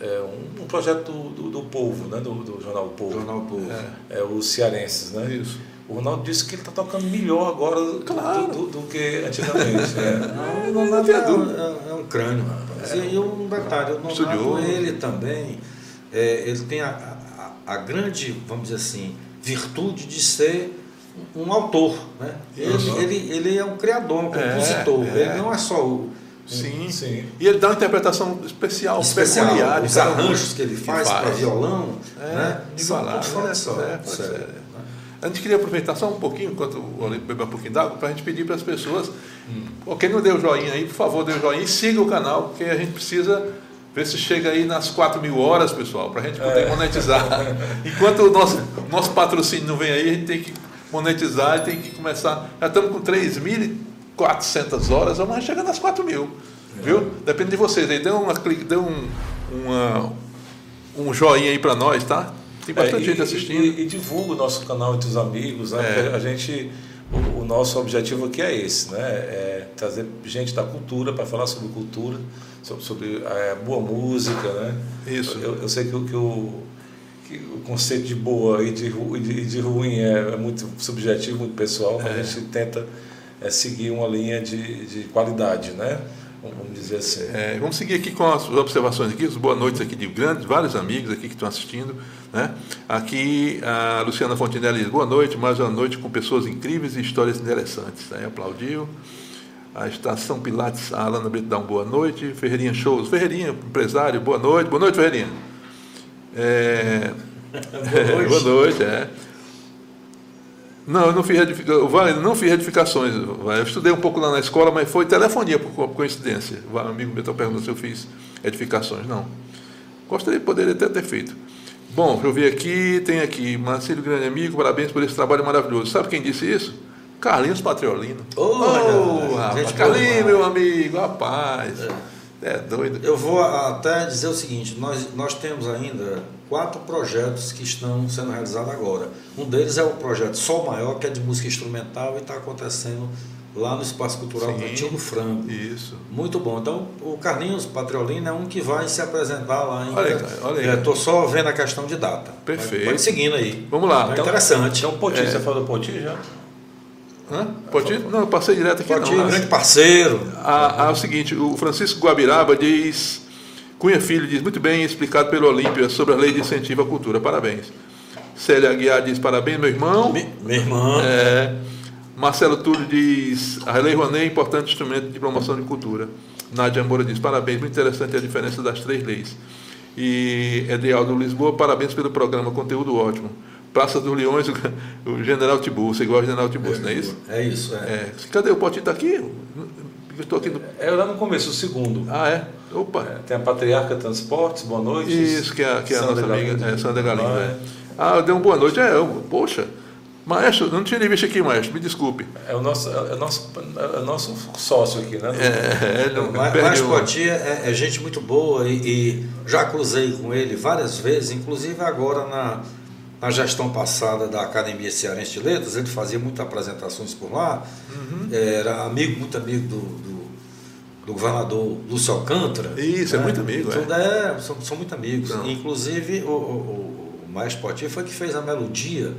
é, um, um projeto do, do, do Povo, né, do, do Jornal Povo. Jornal Povo. É, os cearenses, né? Isso. O Ronaldo disse que ele está tocando melhor agora do- Claro. do, do, do que antigamente. é. Não, o Nonato é, é- é um crânio, rapaz. E um detalhe, o Estudioso. ele também, é, ele tem a, a, a grande, vamos dizer assim, virtude de ser um autor. Né? Ele, Isso. ele, ele é um criador, um É, compositor. é. Ele não é só o Sim. Sim. E ele dá uma interpretação especial, especial, peculiar. de os arranjos que ele faz faz. para violão, É, né? são inigualável, pontos fora né? de série, A gente queria aproveitar só um pouquinho, enquanto o Olímpio beber um pouquinho d'água, para a gente pedir para as pessoas, Pô, quem não deu joinha aí, por favor, dê o joinha e siga o canal, porque a gente precisa ver se chega aí nas 4 mil horas, pessoal, para a gente poder monetizar. Enquanto o nosso, nosso patrocínio não vem aí, a gente tem que monetizar e tem que começar. Já estamos com 3.400 horas, vamos chegar nas 4 mil. Viu? Depende de vocês aí. Dê, uma, dê um, uma, um joinha aí para nós, tá? Tem bastante É, gente e, assistindo. E, e divulga o nosso canal entre os amigos, né? É. A gente, o, o nosso objetivo aqui é esse, né? É trazer gente da cultura para falar sobre cultura, sobre, sobre é, boa música, né? Isso. Eu, eu sei que, o- que o o conceito de boa e de, de, de ruim é, é muito subjetivo, muito pessoal, mas a gente tenta é, seguir uma linha de, de qualidade, né? Vamos dizer assim. É, vamos seguir aqui com as observações aqui, as boas noites aqui de grandes, vários amigos aqui que estão assistindo. Né? Aqui a Luciana Fontinelli diz, boa noite, mais uma noite com pessoas incríveis e histórias interessantes. Aí aplaudiu. A Estação Pilates, a Alana uma boa noite. Ferreirinha Shows, Ferreirinha, empresário, boa noite. Boa noite, Ferreirinha. É, Boa noite. boa noite, é. Não, eu não fiz edificações. Vai, não fiz edificações. vai. Eu estudei um pouco lá na escola, mas foi telefonia por co- coincidência. O amigo meu está perguntando se eu fiz edificações. Não. Gostaria, poderia até ter feito. Bom, eu ver aqui, tem aqui, Marcelo, grande amigo, parabéns por esse trabalho maravilhoso. Sabe quem disse isso? Carlinhos Patriolino. Ô, Ô, rapaz, Carlinhos, meu amigo, rapaz. É, doido. Eu vou até dizer o seguinte: nós, nós temos ainda quatro projetos que estão sendo realizados agora. Um deles é o projeto Sol Maior, que é de música instrumental e está acontecendo lá no Espaço Cultural Sim. Cantinho do Frango. Isso. Muito bom. Então, o Carlinhos Patriolino é um que vai se apresentar lá ainda. Olha aí, olha aí. Estou só vendo a questão de data. Perfeito. Pode seguindo aí. Vamos lá. Tá Então, interessante. Então, Poti, É. você falou do Poti já? Hã? Pode ir? Não, eu passei direto aqui. Pode não. grande parceiro. Ah, ah, é o seguinte, o Francisco Guabiraba diz, Cunha Filho diz, muito bem explicado pelo Olímpia sobre a lei de incentivo à cultura, parabéns. Célia Aguiar diz, parabéns, meu irmão. Meu irmão. É, Marcelo Túlio diz, a Lei Rouanet é importante instrumento de promoção de cultura. Nádia Moura diz, parabéns, muito interessante a diferença das três leis. E Edialdo Lisboa, parabéns pelo programa, conteúdo ótimo. Praça dos Leões, o, General Tiburcio, igual o General Tiburcio, não é isso? É isso, é. É, cadê o Potinho? Está aqui? Eu estou aqui no... É lá no começo, o segundo. Ah, é? Opa! É, Tem a Patriarca Transportes, boa noite. Isso, que é, a- que é a nossa amiga, Galindo. é, Sandra Galindo. Ah, é. Ah, deu uma boa noite. É, eu, poxa, maestro, eu não tinha nem visto aqui, maestro, me desculpe. É o nosso, é o nosso, é o nosso sócio aqui, né? É, ele não Mas, perdeu mas uma. Poti é, é gente muito boa e, e já cruzei com ele várias vezes, inclusive agora na, na gestão passada da Academia Cearense de Letras, ele fazia muitas apresentações por lá, Uhum. era amigo, muito amigo do, do, do governador Lúcio Alcântara. Isso, é muito amigo, Tudo é, são, são muito amigos. Então. Inclusive, o, o, o Maestro Potier foi que fez a melodia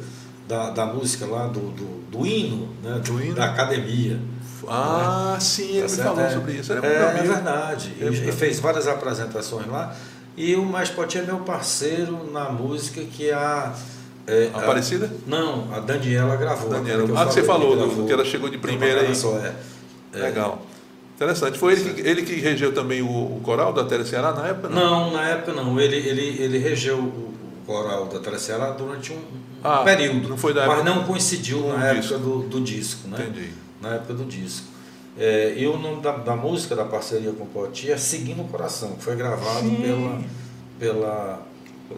da, da música lá do, do, do hino, né? Do hino? da academia. Ah, sim, ele Tá me certo? falou É. sobre isso. Ele é, É, é verdade. É E- muito e fez várias apresentações lá. E o Maestro Potier é meu parceiro na música que a. é, a- Aparecida? não, a Daniela gravou. Daniela. que eu Ah, que você falou, do- gravou. que ela chegou de Não, primeira não, aí. Só, é. Legal. Interessante. Foi ele que, ele que regeu também o, o coral da Tele Ceará na época? Não, na época não. Ele, ele, ele regeu o coral da Teleceará durante um, um Ah, período. não foi da mas não coincidiu na época disco. do, do disco, né? Entendi. Na época do disco. É, e o nome da, da música da parceria com o Poti é Seguindo o Coração, que foi gravado pela, pela,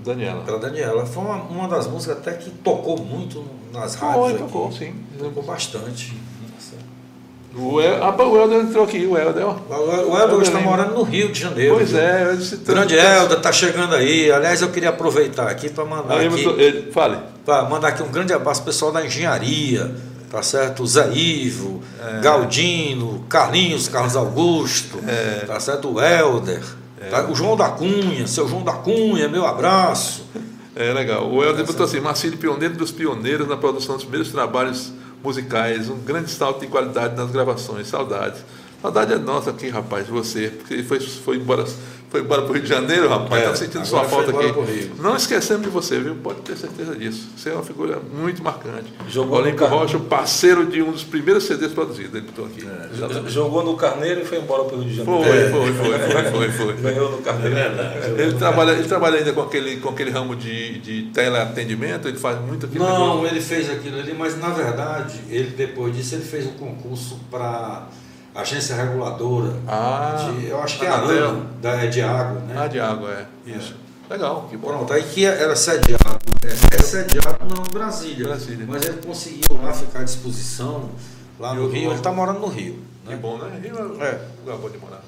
Daniela. pela Daniela. Foi uma, uma das músicas até que tocou muito nas Foi, rádios. tocou, aqui. sim. Tocou bastante. O, El, ah, o Helder entrou aqui, o Helder, ó. O Helder está morando no Rio de Janeiro. Pois viu? é, eu disse Grande Helder está chegando aí. Aliás, eu queria aproveitar aqui para mandar Aí, aqui. ele- fale. Para mandar aqui um grande abraço ao pessoal da engenharia, tá certo? Zé Ivo, É. Galdino, Carlinhos, Carlos Augusto, É. tá certo? O Helder, tá? o João da Cunha, seu João da Cunha, meu abraço. É legal. O Helder botou assim: Marcílio, pioneiro dos pioneiros na produção dos primeiros trabalhos musicais, um grande salto de qualidade nas gravações. Saudades. Saudade é nossa aqui, rapaz, você, porque ele foi, foi embora. Foi embora para o Rio de Janeiro, rapaz. É, Tá sentindo sua falta aqui. Não esquecemos de você, viu? Pode ter certeza disso. Você é uma figura muito marcante. Jogou no Olímpio. Rocha, parceiro de um dos primeiros CDs produzidos. Ele botou aqui. É. Jogou no Carneiro e foi embora para o Rio de Janeiro. Foi, foi, foi, foi, foi, foi. Ganhou no Carneiro. Ele trabalha, ele trabalha ainda com aquele, com aquele ramo de, de teleatendimento, ele faz muito aquilo. Não, ele fez aquilo ali, mas na verdade, ele depois disso, ele fez um concurso para agência reguladora. Ah, de, eu acho que é a Anatel. ANA, da, é de água, né? Ah, de água, é. Isso. Legal, que bom. Pronto, aí que era sediado, é, é sediado não em Brasília, Brasília. mas ele conseguiu lá ficar à disposição, lá no Eu- Rio, ele está morando no Rio. Que Né? bom, né? Rio é um É. lugar bom de morar.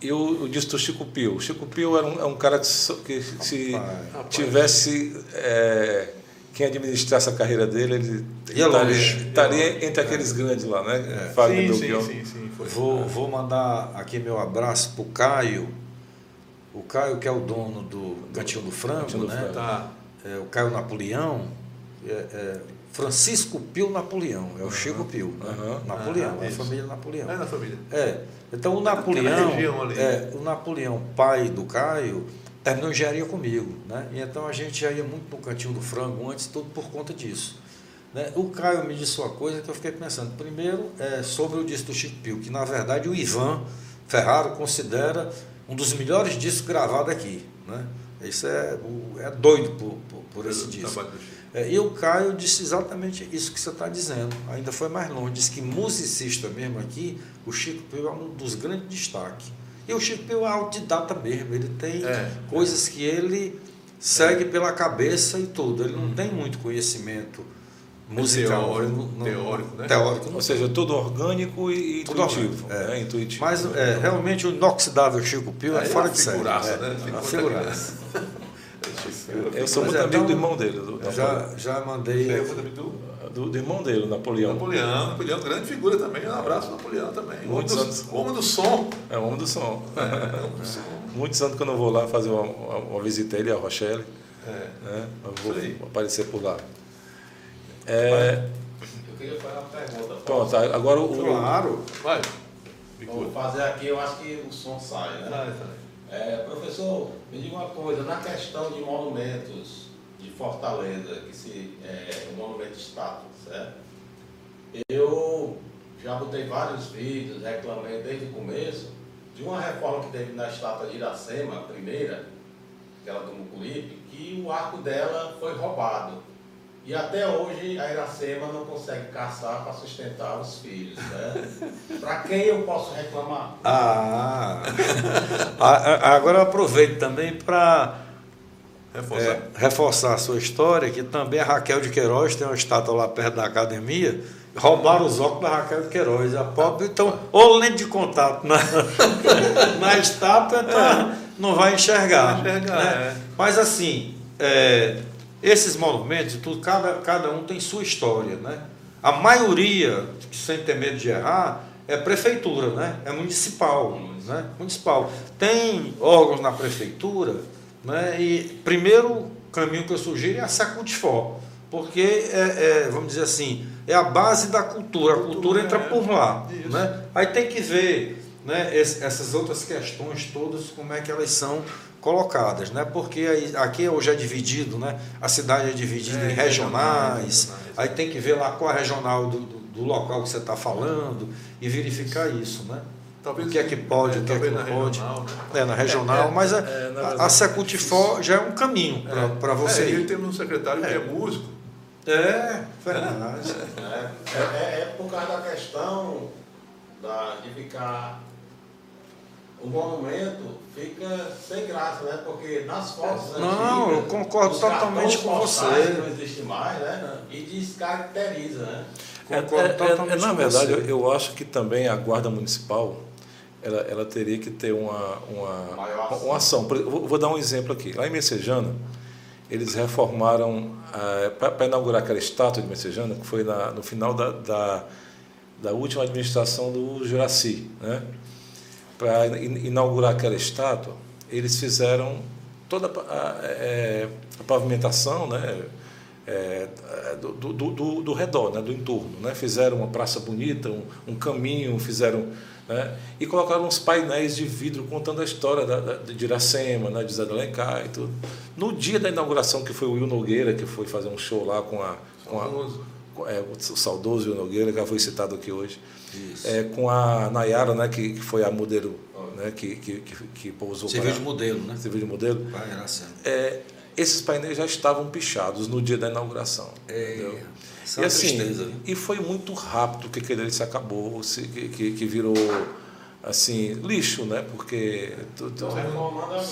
E o, o disse do Chico Pio. O Chico Pio era um, é um cara que, so- que se Rapaz. tivesse é, quem administrasse a carreira dele, ele Ia estaria, estaria entre aqueles grandes lá, né? É. Fagner Sim, sim, sim, sim, foi. Vou, vou mandar aqui meu abraço pro Caio, o Caio que é o dono do Cantinho do Frango, Cantinho do né? Frango. Tá. É, o Caio Napoleão, é, é Francisco Pio Napoleão, é o Chico Pio, né? aham. Napoleão, Aham, é a família Napoleão. É na família. É. Então o Napoleão, é, o Napoleão, pai do Caio, terminou engenharia comigo, né? E então a gente já ia muito no cantinho do frango antes, tudo por conta disso. Né? O Caio me disse uma coisa que eu fiquei pensando. Primeiro, é sobre o disco do Chico Pio, que na verdade o Ivan Ferraro considera um dos melhores discos gravados aqui, né? Isso é, o- é doido por, por, por esse disco. É, e o Caio disse exatamente isso que você está dizendo. Ainda foi mais longe. Disse que musicista mesmo aqui, o Chico Pio é um dos grandes destaques. E o Chico Pio é autodidata mesmo. Ele tem É. coisas que ele segue pela cabeça e tudo. Ele não tem muito conhecimento musical. Teórico, não- teórico, né? Teórico. não Ou seja, tudo orgânico e Tudo intuitivo. orgânico, né? Intuitivo. Mas é, realmente o inoxidável Chico Pio é, é fora de série. figuraça, é, né? é uma Figura- figuraça. Eu sou Pois muito é, amigo então, do irmão dele, já, já mandei. Do do, irmão dele, Napoleão. Napoleão. Napoleão, grande figura também. Um abraço Napoleão também. Homem Muitos do, anos. homem do som. É o homem do som. É, homem do som. Muitos anos que eu não vou lá fazer uma, uma, uma visita a ele, a Rochelle. É. Né? Eu vou aí. aparecer por lá. É, Eu queria fazer uma pergunta. pronto, agora o. Claro. Vai. Vou fazer aqui, eu acho que o som sai, né? É, professor, me diga uma coisa, na questão de monumentos de Fortaleza, que se é um monumento estático, certo? Eu já botei vários vídeos, reclamei desde o começo de uma reforma que teve na estátua de Iracema, a primeira, aquela do Mucuripe, que o arco dela foi roubado. E até hoje a Iracema não consegue caçar para sustentar os filhos. Né? Para quem eu posso reclamar? Ah, agora eu aproveito também para Reforçar. reforçar a sua história, que também a Raquel de Queiroz tem uma estátua lá perto da academia, roubaram os óculos da Raquel de Queiroz, a pobre, então, ou lente de contato na, na estátua, então não vai enxergar. Vai enxergar, né? é. Mas assim, é, esses monumentos, tudo, cada, cada um tem sua história, né? A maioria, sem ter medo de errar, é prefeitura, né? É municipal, né? Municipal. Tem órgãos na prefeitura, né? E primeiro caminho que eu sugiro é a Secutifor, porque é, é, vamos dizer assim, é a base da cultura. A cultura entra por lá, Isso. né? Aí tem que ver, né? es- Essas outras questões todas, como é que elas são colocadas, né? Porque aí, aqui hoje é dividido, né? A cidade é dividida É, em regionais. regionais. Aí tem que ver lá qual é a regional do, do, do local que você está falando e verificar isso, né? Talvez o que é que pode, o que é que não na pode. regional, né? É, na regional, É, é, mas a, é, na a, é Secutifor já é um caminho para você É, e ir. temos um secretário que É. é músico. É, verdade. É, é, é por causa da questão da, de ficar. O monumento fica sem graça, né? Porque nas fotos Não, antigas, eu concordo totalmente com você. Não existe mais, né? E descaracteriza, né? É, Concordo é, é, totalmente é, na verdade, eu, eu acho que também a Guarda Municipal ela, ela teria que ter uma, uma, Maior ação. uma Vou, vou dar um exemplo aqui. Lá em Messejana, eles reformaram, para inaugurar aquela estátua de Messejana, que foi na, no final da, da, da última administração do Juraci. Né? Para inaugurar aquela estátua, eles fizeram toda a, a- é, a pavimentação, né? É, do, do, do, do redor, né, do entorno. Né? Fizeram uma praça bonita, um, um caminho, fizeram. Né? E colocaram uns painéis de vidro contando a história da, da, de Iracema, né, de Zé de Alencar e tudo. No dia da inauguração, que foi o Will Nogueira, que foi fazer um show lá com a. Com a com- é, o saudoso Will Nogueira, que já foi citado aqui hoje. É, com a Nayara, né, que, que foi a modelo né, que, que, que, que pousou Serviu de modelo, né? serviu de modelo. Vai. É, esses painéis já estavam pichados no dia da inauguração. é E assim, tristeza, e foi muito rápido que aquele se acabou, se, que, que, que virou assim lixo, né? Porque Estão reformando agora.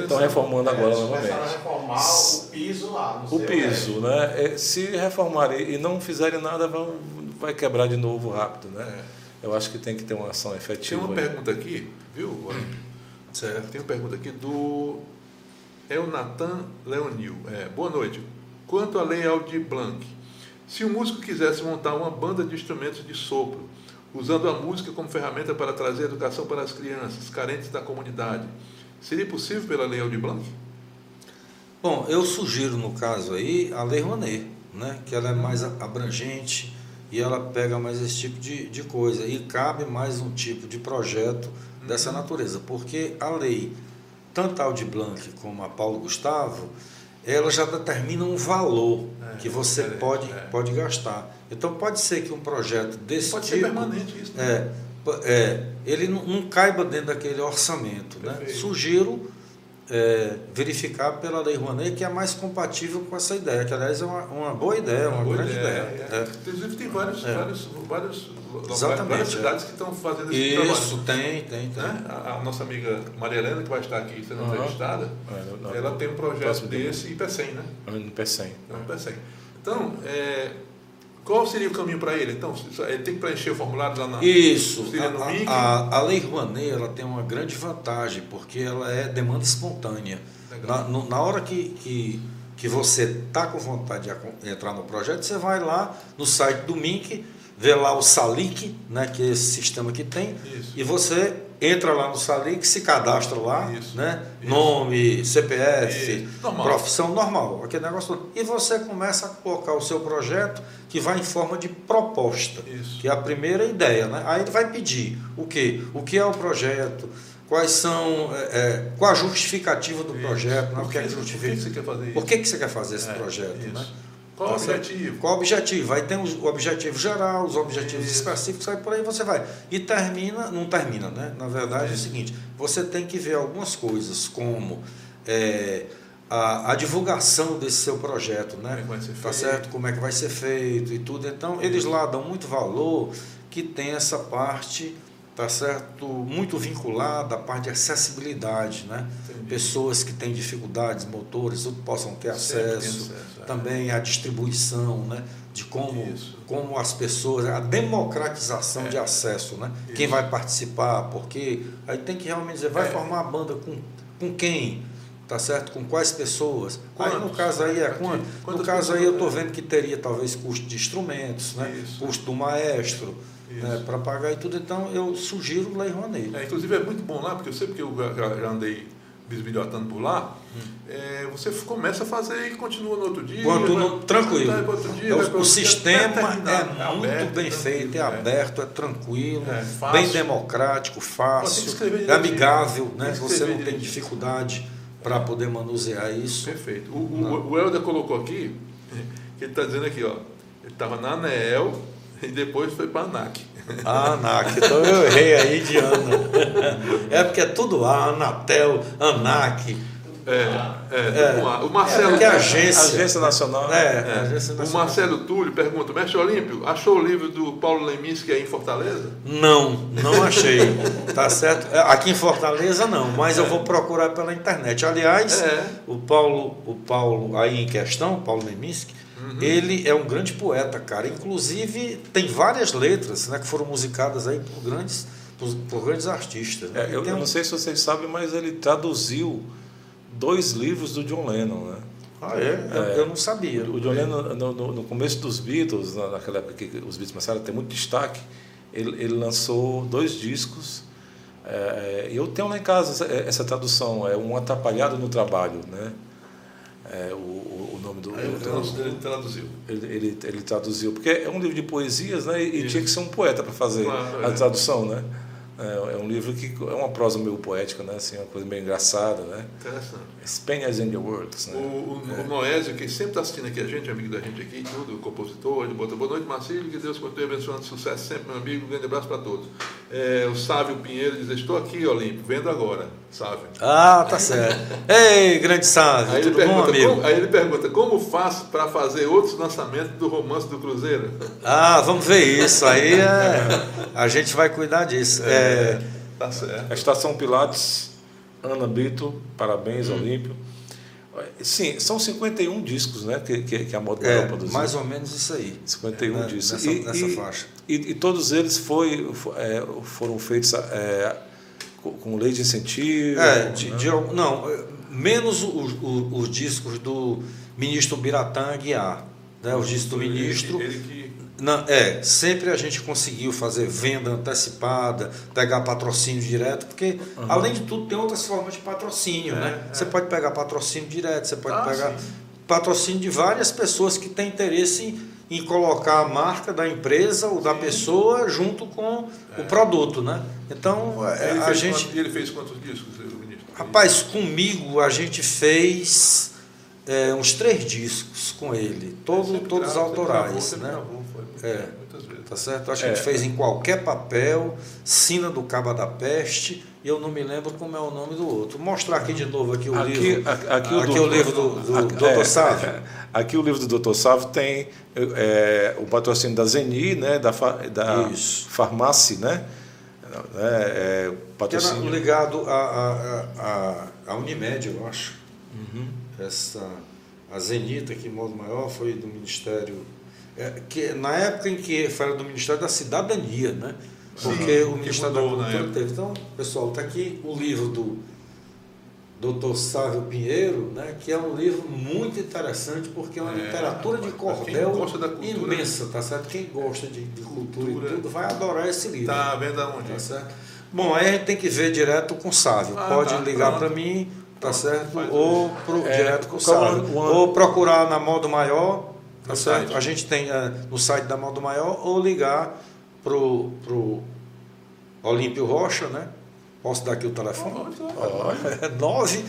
Estão reformando agora É, começaram a novamente. reformar o piso lá. no O piso, né? É, Se reformarem e não fizerem nada, vão, vai quebrar de novo rápido, né? Eu acho que tem que ter uma ação Tem efetiva. uma aí. pergunta aqui, viu? Certo. Tem uma pergunta aqui do Elnatan Leonil. É, boa noite. Quanto à lei Aldir Blanc, se o músico quisesse montar uma banda de instrumentos de sopro, usando a música como ferramenta para trazer educação para as crianças carentes da comunidade, seria possível pela lei Aldir Blanc? Bom, eu sugiro no caso aí a Lei Rouanet, né? que ela é mais abrangente e ela pega mais esse tipo de, de coisa e cabe mais um tipo de projeto dessa natureza, porque a lei, tanto a Aldir Blanc como a Paulo Gustavo, ela já determina um valor É, que você diferente, pode, é. pode gastar. Então pode ser que um projeto desse Pode ser tipo permanente isso, né? é, é, ele não, não caiba dentro daquele orçamento. Né? Sugiro é, verificar pela Lei Rouanet que é mais compatível com essa ideia, que aliás é uma, uma boa ideia, uma, boa grande ideia. é. É. Inclusive tem vários, É. vários, vários, Exatamente, várias é. cidades que estão fazendo esse trabalho. Isso, tem, tem, tem. Né? A, a nossa amiga Maria Helena, que vai estar aqui sendo Aham. entrevistada, É, no- no- ela tem um projeto desse e PECEM, né? No PECEM. PECEM. Então, é, qual seria o caminho para ele? Então, ele tem que preencher o formulário lá na. Isso. A, a, a Lei Rouanet ela tem uma grande vantagem, porque ela é demanda espontânea. Na, no- na hora que, que, que você está com vontade de entrar no projeto, você vai lá no site do MINC, vê lá o SALIC, né, que é esse sistema que tem, Isso. e você entra lá no SALIC, se cadastra lá, Isso. né, Isso. nome, CPF, Isso. Normal. profissão normal, aquele negócio todo. E você começa a colocar o seu projeto que vai em forma de proposta que é a primeira ideia, né? Aí ele vai pedir o quê? O que é o projeto? Quais são, é, é, qual a justificativa do projeto? Né? Por O que é que que- por que justifica? você quer fazer? Por que, que você quer fazer esse É, projeto? Né? Qual o objetivo? Qual o objetivo? Aí tem o objetivo geral, os objetivos Isso. específicos, aí por aí você vai. E termina, não termina, né? Na verdade é o Isso. seguinte, você tem que ver algumas coisas, como é, a, a divulgação desse seu projeto, né? Como é que vai ser Tá feito. certo? Como é que vai ser feito e tudo. Então, eles lá dão muito valor que tem essa parte, tá certo? Muito vinculada à parte de acessibilidade, né? Entendi. Pessoas que têm dificuldades motores tudo possam ter Sempre acesso. acesso, é. Também a distribuição, né? De como, Isso. como as pessoas, a democratização É. de acesso, né? Isso. Quem vai participar, porque aí tem que realmente dizer, vai É. formar a banda com, com quem? Tá certo? Com quais pessoas? Aí no Quantos? caso aí é quanto? No caso aí eu estou pessoas? vendo que teria talvez custo de instrumentos, né? Isso. custo do maestro, né, para pagar e tudo. Então eu sugiro o Lei Rouanet. É, inclusive é muito bom lá, porque eu sei porque eu já, andei bisbilhotando por lá, hum. é, você começa a fazer e continua no outro dia. Quanto no, tranquilo. Dia, o, o sistema é muito aberto, bem feito, é, é aberto, é tranquilo, é bem democrático, fácil, é amigável, né? você não tem dificuldade para poder manusear isso. Perfeito. O, o, o Helder colocou aqui, que ele está dizendo aqui, ó, ele estava na ANEEL e depois foi para a ANAC. A ANAC, então eu errei aí de ano. É porque é tudo A, Anatel, ANAC. É, é, é, o Marcelo. É, é agência. Agência Nacional. É, é. Agência Nacional. O Marcelo Túlio pergunta: Mestre Olímpio, achou o livro do Paulo Leminski aí em Fortaleza? Não, não achei. tá certo? É, aqui em Fortaleza não, mas eu vou procurar pela internet. Aliás, o Paulo, o Paulo aí em questão, Paulo Leminski, Uhum. Ele é um grande poeta, cara. Inclusive, tem várias letras né, que foram musicadas aí por grandes, por, por grandes artistas. Né? É, eu, eu, não sei se vocês sabem, mas ele traduziu dois livros do John Lennon, né? Ah, é? é eu, não sabia. O John Lennon, no, no, no, começo dos Beatles, naquela época que os Beatles começaram a ter muito destaque, ele, ele lançou dois discos. É, eu tenho lá em casa essa, essa tradução, é um atrapalhado no trabalho, né? É, o, o, nome do. Ele, do, ele traduziu. Ele, ele, ele, traduziu, porque é um livro de poesias, né? E, e tinha que ser um poeta para fazer claro, a é. tradução, né? É, é, um livro que é uma prosa meio poética, né? Assim, uma coisa meio engraçada, né? Interessante. Spaniards in the Words, né? O, o, é. o Noésio, que sempre está assistindo aqui a gente, amigo da gente aqui, tudo, compositor, ele bota boa noite, Marcílio, que Deus continue abençoando, sucesso sempre, meu amigo, um grande abraço para todos. É, o Sávio Pinheiro diz, estou aqui, Olímpio, vendo agora, Sávio. Ah, tá certo. Ei, grande Sávio, aí tudo pergunta, bom, amigo? Como, aí ele pergunta, como faço para fazer outros lançamentos do romance do Cruzeiro? Ah, vamos ver isso, aí é, a gente vai cuidar disso. É, é Tá certo. A Estação Pilates, Ana Brito, parabéns, hum. Olímpio. Sim, são 51 discos né, que, que, que a Modo é, produziu. Mais ou menos isso aí. 51 né, discos. Nessa, e, nessa faixa. E, e, todos eles foi, é, foram feitos é, com lei de incentivo? É, de, né? de, não, menos os, os, os, discos do ministro Biratã Aguiar. Né, os discos do ministro. Ele, ele que não, é, sempre a gente conseguiu fazer venda antecipada, pegar patrocínio direto, porque uhum. além de tudo tem outras formas de patrocínio, é, né? É. Você pode pegar patrocínio direto, você pode ah, pegar sim. patrocínio de várias pessoas que têm interesse em, em, colocar a marca da empresa ou da sim. pessoa junto com é. o produto, né? Então é, a gente. Quantos, ele fez quantos discos, ministro? Rapaz, comigo a gente fez é, uns três discos com ele, todo, todos gravou, autorais, gravou, né? Gravou, é, muitas vezes. Tá certo? Acho que a gente é. fez em qualquer papel, Sina do Caba da Peste, e eu não me lembro como é o nome do outro. Vou mostrar aqui de novo aqui o aqui, livro. Aqui, aqui, o, aqui do, o livro do, do, aqui, Dr. É, Sávio. Aqui o livro do Dr. Sávio tem é, o patrocínio da Zeni, né, da, da farmácia, né? É, é, patrocínio. Que era ligado à a, a, a, Unimed, eu acho. Uhum essa a Zenita, que em modo maior foi do Ministério, é, que na época em que foi do Ministério da Cidadania, né? Porque Sim, o Ministério da Cultura teve. Então, pessoal, está aqui o livro do Dr. Sávio Pinheiro, né, que é um livro muito interessante porque é uma é, literatura de cordel imensa, tá certo? Quem gosta de, de cultura, cultura, e tudo vai adorar esse livro. Tá vendo aonde? Tá certo? Bom, aí a gente tem que ver direto com o Sávio. Ah, Pode tá, ligar para mim, tá certo? Ou pro, é, direto com o site. Ou procurar na Modo Maior, tá no certo? Site. A gente tem é, no site da Modo Maior, ou ligar pro, pro Olímpio Rocha, né? Posso dar aqui o telefone? Oh, 9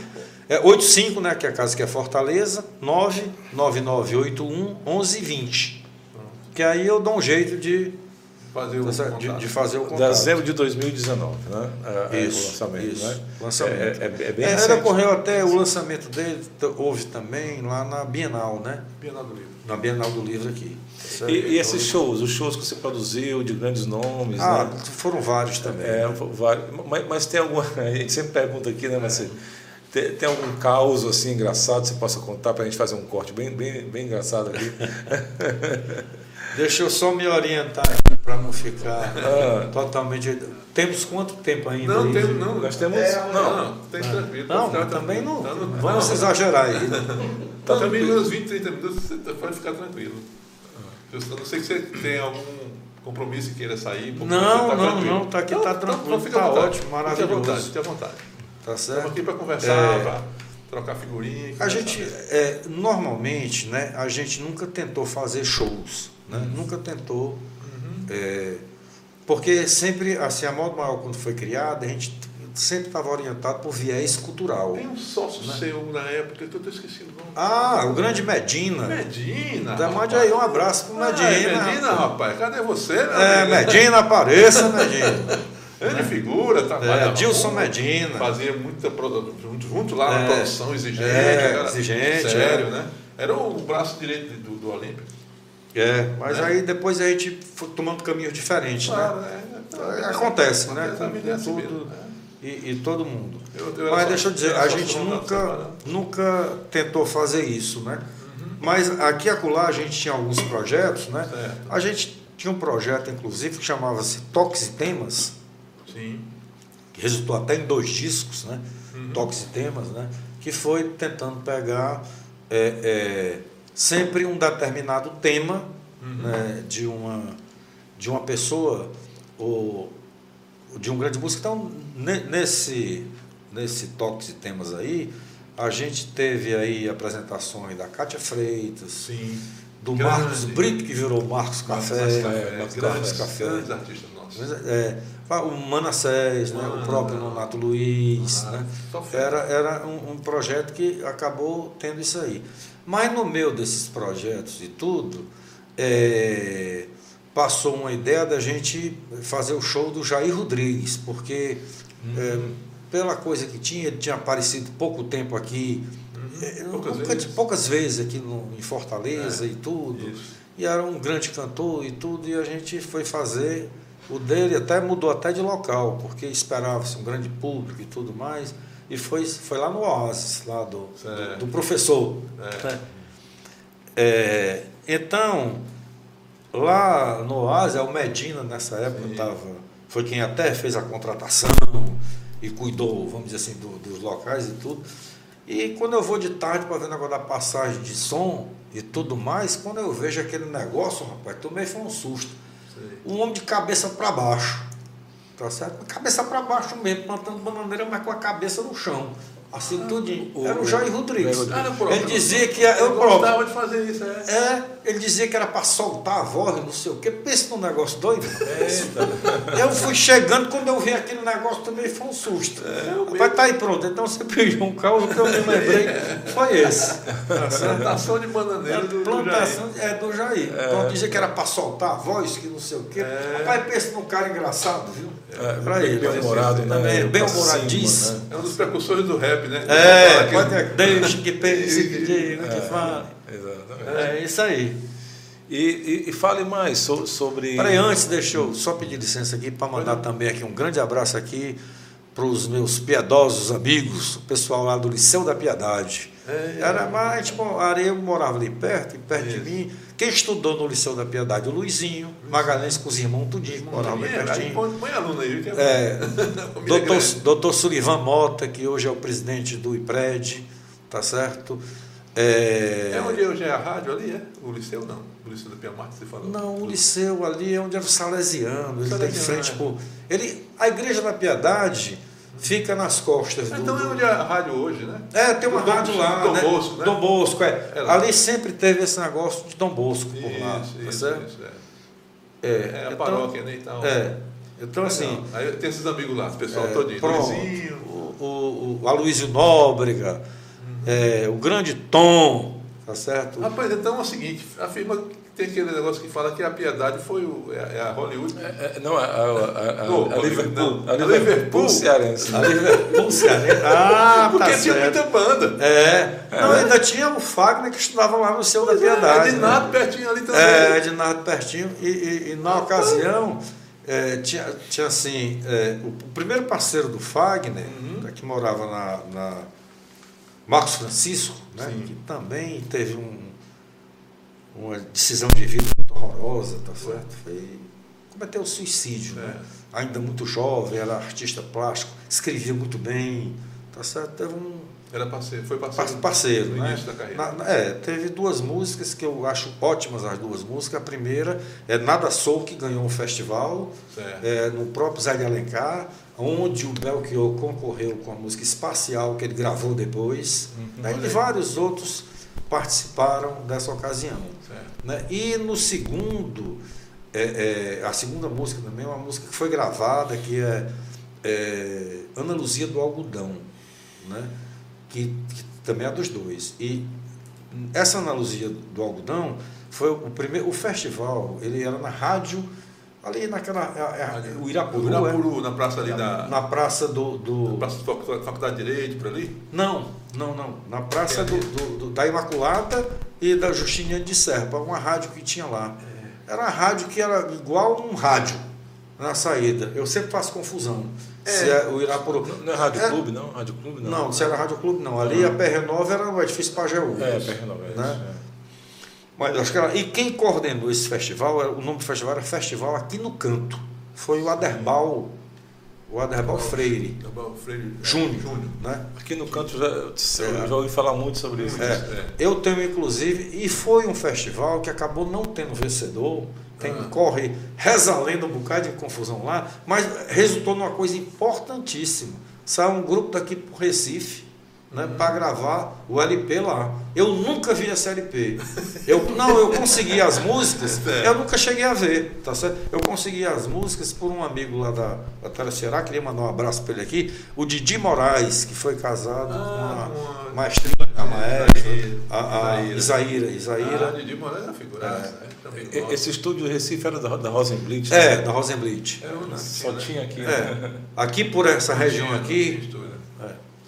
é 85, né, que é a casa que é Fortaleza, 99981 1120. Que aí eu dou um jeito de fazer o tá de, de, fazer o contato. Dezembro de 2019, né? É, isso, o lançamento, isso. Né? Lançamento. É, é, é bem é, ocorreu até o lançamento dele, houve também lá na Bienal, né? Bienal do Livro. Na Bienal do Livro aqui. E, e, esses shows, os shows que você produziu de grandes nomes, ah, né? foram vários também. É, vários, mas, mas, tem alguma, a gente sempre pergunta aqui, né, Marcelo? Tem, tem, algum caos assim engraçado que você possa contar para a gente fazer um corte bem, bem, bem engraçado aqui? Deixa eu só me orientar aqui para não ficar ah. totalmente. Temos quanto tempo ainda? Não, tem, não. Nós temos. É, não, não, tem ah. tranquilo. Não, também tranquilo. não. Tá no, vamos não. exagerar aí. Tá também uns 20, 30 minutos você pode ficar tranquilo. Eu não sei que você tem algum compromisso e queira sair. Não, tá não, tranquilo. não, tá aqui, tá tranquilo, fica à tá ótimo, Fique à maravilhoso. vontade, fique à vontade. Tá Estamos certo? aqui para conversar, É. para trocar figurinha. A gente, é, normalmente, né, a gente nunca tentou fazer shows, né? Nunca tentou, é, porque sempre, assim, a Modo Maior, quando foi criada, a gente sempre estava orientado por viés cultural. Tem um sócio seu na época que eu estou esquecendo o nome. Ah, o grande Medina. Medina. Rapaz. mande aí um abraço pro Ah, Medina. é Medina, rapaz. Cadê você, É, amigo? Medina, apareça, Medina. Ele figura, É, trabalha. Dilson Medina. Fazia muita produ- junto, lá na É. produção exigente. É, cara. exigente, Sério, é. né? Era o braço direito do, do Olímpio. É, mas Né? aí depois a gente foi tomando caminhos diferentes, Claro, né? né? Acontece, né? Acontece, a vida é Com tudo. né? E, e todo mundo. Eu- eu Mas só- deixa eu dizer, era a gente nunca, nunca tentou fazer isso, né? Mas aqui e acolá a gente tinha alguns projetos, né? Certo. A gente tinha um projeto, inclusive, que chamava-se Toques e Temas, Sim. que resultou até em dois discos, né? Toques e Temas, né? Que foi tentando pegar é, é, sempre um determinado tema né? de, uma, de uma pessoa ou de um grande músico. Então, ne- nesse, nesse Toques e Temas aí, a gente teve aí apresentações da Cátia Freitas, Sim. do Grande. Marcos Brito, que virou Marcos Café, Marcos Marcos Café, Café, grandes, Café. grandes artistas nossos. Mas, é, o Manassés, né, o próprio Nonato Luiz. ah, né, era era um, um projeto que acabou tendo isso aí. Mas no meio desses projetos e tudo, é, passou uma ideia da gente fazer o show do Jair Rodrigues, porque é, Uhum. pela coisa que tinha, ele tinha aparecido pouco tempo aqui, é, Uhum. Poucas nunca- vezes. poucas vezes aqui no, em Fortaleza É, e tudo. isso. E era um grande cantor e tudo, e a gente foi fazer o dele, até mudou até de local, porque esperava-se um grande público e tudo mais. E foi, foi lá no Oasis, lá do, do, do professor. É. né? É, então, lá no Oasis, é o Medina nessa época Sim. tava, foi quem até fez a contratação e cuidou, vamos dizer assim, do- dos locais e tudo. E quando eu vou de tarde para ver o negócio da passagem de som e tudo mais, quando eu vejo aquele negócio, rapaz, tomei foi um susto. Sei. Um homem de cabeça para baixo, tá certo? Cabeça para baixo mesmo, plantando bananeira, mas com a cabeça no chão. Assim, tudinho. o- Era o Jair Rodrigues. Jair Ah. Ele dizia que era, eu Eu próprio. gostava de fazer isso, é. É, ele dizia que era para soltar a voz, não sei o quê. Pensa num negócio doido. Eu fui chegando, quando eu vi aquele negócio também foi um susto. Vai tá aí pronto. Então você pediu um caos que eu me lembrei. Foi esse. Tá? Plantação de bananeira do, do Jair. Plantação é do Jair. Então dizia que era para soltar a voz, que não sei o quê. É. Rapaz, pensa num cara engraçado, viu? É, Pra ele. bem-humorado, né? Também, bem Pra cima, humoradíssimo. né? É um dos precursores do rap, né? É, Fala que- pode, deixa que pense, que diga, que fale. Exatamente. É isso aí. E, e, e fale mais so- sobre. Peraí, antes, deixa eu só pedir licença aqui para mandar também aqui um grande abraço aqui para os meus piedosos amigos, o pessoal lá do Liceu da Piedade. É. Era, mas, tipo, a areia morava ali perto, e perto de Isso. mim. Quem estudou no Liceu da Piedade? O Luizinho, Magalhães com os irmãos tudinho, moravam bem É, aí pertinho. põe, aluno aí, que é, É, doutor, doutor Sullivan Mota, que hoje é o presidente do IPRED, tá certo? É, É onde hoje é a rádio ali, é? O Liceu não. O Liceu da Piamarte, você falou. Não, o liceu ali é onde era o Salesiano. Ele tem Salesiano, frente é. por. Ele, a Igreja da Piedade fica nas costas do. Então é onde é a rádio hoje, né? É, tem uma Do Dom- rádio lá. Dom né? Bosco, né? Dom Bosco, é. É. Ali sempre teve esse negócio de Dom Bosco por lá. Isso, tá isso, certo? isso, É, é. É a então- paróquia, né? E tal. É. Então, assim. Legal. Aí tem esses amigos lá, esse pessoal É, todinho. pronto. O, o, o Aloysio Nóbrega, é, o grande Tom, tá certo? Rapaz, então é o seguinte, afirma que tem aquele negócio que fala que a piedade foi o, é, é a Hollywood. É, é, não, a, a, a, a, Não, a Liverpool. não. A Liverpool, Liverpool. cearense. A Liverpool cearense. Ah, Porque tá tinha certo. muita banda. É. Não, ainda tinha o Fagner que estudava lá no Céu da é, Piedade. de né? nada pertinho ali também. É, de Nardo pertinho. E, e- e na ocasião, é, tinha, tinha assim, é, o, o primeiro parceiro do Fagner, Uhum. né, que morava na, na Marcos Francisco, né, Sim. que também teve um, uma decisão de vida muito horrorosa, tá certo? Foi, cometeu suicídio, né? É. Ainda muito jovem, era artista plástico, escrevia muito bem, tá certo? Teve um, Era parceiro, foi parceiro. Parceiro, no né? início da carreira. Na- é, teve duas músicas que eu acho ótimas as duas músicas. A primeira é Nada Sou, que ganhou um festival, é, no próprio Zé de Alencar, onde o Belchior concorreu com a música Espacial, que ele gravou depois. né? E vários outros participaram dessa ocasião. Né? E no segundo, é, é, a segunda música também é uma música que foi gravada, que é, é Ana Luzia do Algodão, né? que, que também é dos dois. E essa Ana Luzia do Algodão foi o primeiro, o festival, ele era na rádio, ali naquela, é, é, o Irapuru, O é? Irapuru, na praça ali da. na praça do, do na praça da Facu- Faculdade de Direito, por ali? não, não, não. Na praça É do, do- do- da Imaculada e da Justiniana de Serpa, uma rádio que tinha lá. É. Era uma rádio que era igual um rádio na saída. Eu sempre faço confusão. Se é o Irapuru. Não é Rádio É. Clube, não? Rádio Clube, não. Não, se era Rádio Clube, não. Ali a PR9 era o edifício Pajeú. É, PR9. é Né? isso, é. Mas acho que era, e quem coordenou esse festival, o nome do festival era Festival Aqui no Canto. Foi o Aderbal, o Aderbal Freire Gabriel Freire. é, Júnior. Júnior. Né? Aqui no canto já, eu já ouvi falar muito sobre isso. É. É. Eu tenho, inclusive, e foi um festival que acabou não tendo vencedor, tem, Ah. corre, reza a lenda um bocado de confusão lá, mas resultou numa coisa importantíssima. Saiu um grupo daqui pro Recife, né, para gravar o LP lá. Eu nunca vi esse LP. Eu, não, eu consegui as músicas, É. eu nunca cheguei a ver, tá certo? Eu consegui as músicas por um amigo lá da, da Telecerá, queria mandar um abraço para ele aqui, o Didi Moraes, que foi casado Ah, com a a- maestrinha, a maestra, Isaíra. a, a Isaíra, Ah, Isaíra. Didi Moraes é uma figuraça. É. E- gosto. Esse estúdio do Recife era da, da Rosenblit? É, né? da Rosenblit. Só né? tinha aqui. né? É, aqui por essa região aqui,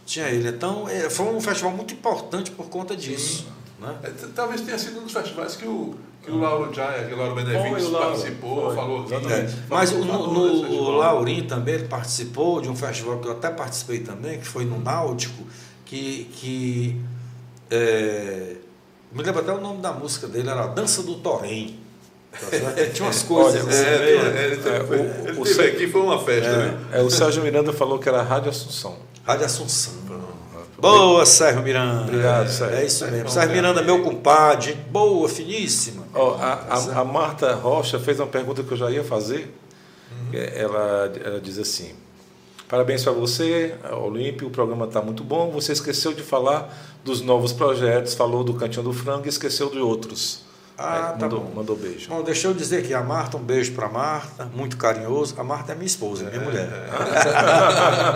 tinha é, ele. Então, é, foi um festival muito importante por conta disso. Né? É, Talvez tenha sido um dos festivais que o, que o Lauro Jaya, que o Lauro Benevides o Lauro, participou, foi, falou. É, mas o, falou no, no- o Laurim também ele participou de um festival que eu até participei também, que foi no Náutico, que, que é, me lembro até o nome da música dele, era a Dança do Torém. Tá? Tinha umas coisas Olha, assim, É, é, ele teve, É, o- ele o teve Cé- aqui, foi uma festa, né? É, o Sérgio Miranda falou que era Rádio Assunção. Rádio Assunção. Boa, Sérgio Miranda. Obrigado, Sérgio. É isso mesmo. Sérgio. Miranda, meu compadre. gente Boa, finíssima. Ó, a, a- a Marta Rocha fez uma pergunta que eu já ia fazer. Ela, ela diz assim: Parabéns para você, Olímpio. O programa está muito bom. Você esqueceu de falar dos novos projetos, falou do Cantinho do Frango e esqueceu de outros. Ah, Aí, tá mandou, bom. mandou beijo. Bom, deixa eu dizer aqui a Marta, um beijo para Marta, muito carinhoso. A Marta é minha esposa, minha mulher.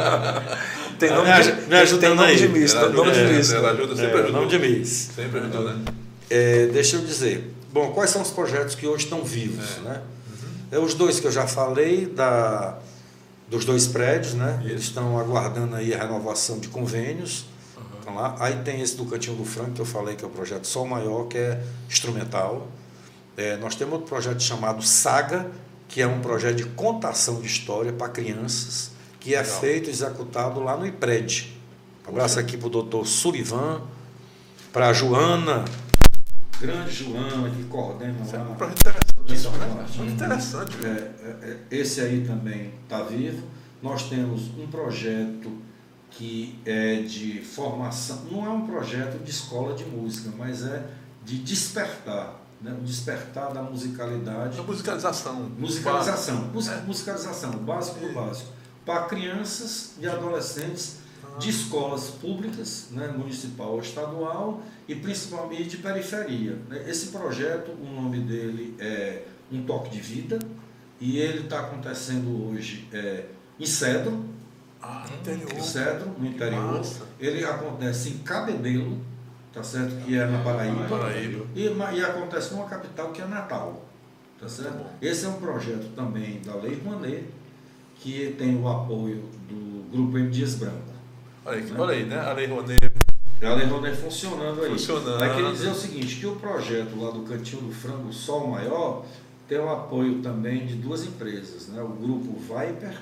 Tem Me nome de, me tem ajudando nome aí. de Miss, Ela nome de ajuda, Miss. ela ajuda, sempre É, ajudou. nome de Miss. Sempre ajudou, né? É, deixa eu dizer. Bom, quais são os projetos que hoje estão vivos? Né? É, os dois que eu já falei, da, dos dois prédios, né? Isso. Eles estão aguardando aí a renovação de convênios. Estão lá. Aí tem esse do Cantinho do Franco, que eu falei, que é o projeto Sol Maior, que é instrumental. É, nós temos outro projeto chamado Saga, que é um projeto de contação de história para crianças, que é Legal. feito e executado lá no IPRED. Um abraço aqui para o doutor Surivan, para a Joana, grande Joana, que coordena Isso é um lá. projeto interessante, né? Muito interessante. É, é, é, esse aí também está vivo. Nós temos um projeto que é de formação, não é um projeto de escola de música, mas é de despertar, né? o despertar da musicalidade. A musicalização. Musicalização, musicalização, o básico do básico, para crianças e adolescentes de escolas públicas, né, municipal ou estadual, e principalmente de periferia. né. Esse projeto, o nome dele é Um Toque de Vida, e ele está acontecendo hoje é, em Cedro, Ah, interior. Cedro, no interior. massa. Ele acontece em Cabedelo, tá certo? que é na Paraíba. Paraíba. E, e acontece numa capital que é Natal. Tá certo? bom. Esse é um projeto também da Lei Rouanet, que tem o apoio do Grupo M. Dias Branco. Olha aí, olha aí, né? A Lei Rouanet É a Lei Rouanet funcionando aí. Funcionando. Mas queria dizer o seguinte, que o projeto lá do Cantinho do Frango Sol Maior tem o apoio também de duas empresas, né? o Grupo Viper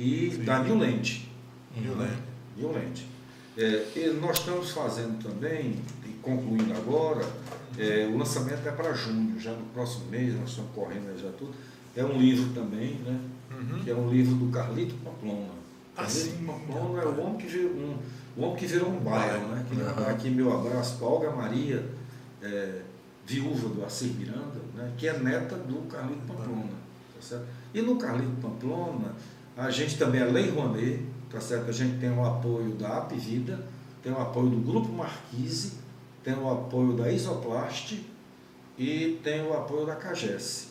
e Sim. da New Land. New Land. New Land. É, e nós estamos fazendo também, e concluindo agora, é, o lançamento é para junho, já no próximo mês, nós estamos correndo já tudo. É um livro também, né? Uhum. que é um livro do Carlito Pamplona. Carlito Pamplona é o homem que virou um, o homem que virou um bairro, né? Queria mandar aqui meu abraço para Olga Maria, é, viúva do Assir Miranda, né? que é neta do Carlito Pamplona. Tá? E no Carlito Pamplona, a gente também é Lei Rouanet, tá certo? A gente tem o apoio da Apvida, tem o apoio do Grupo Marquise, tem o apoio da Isoplast e tem o apoio da Cagesse.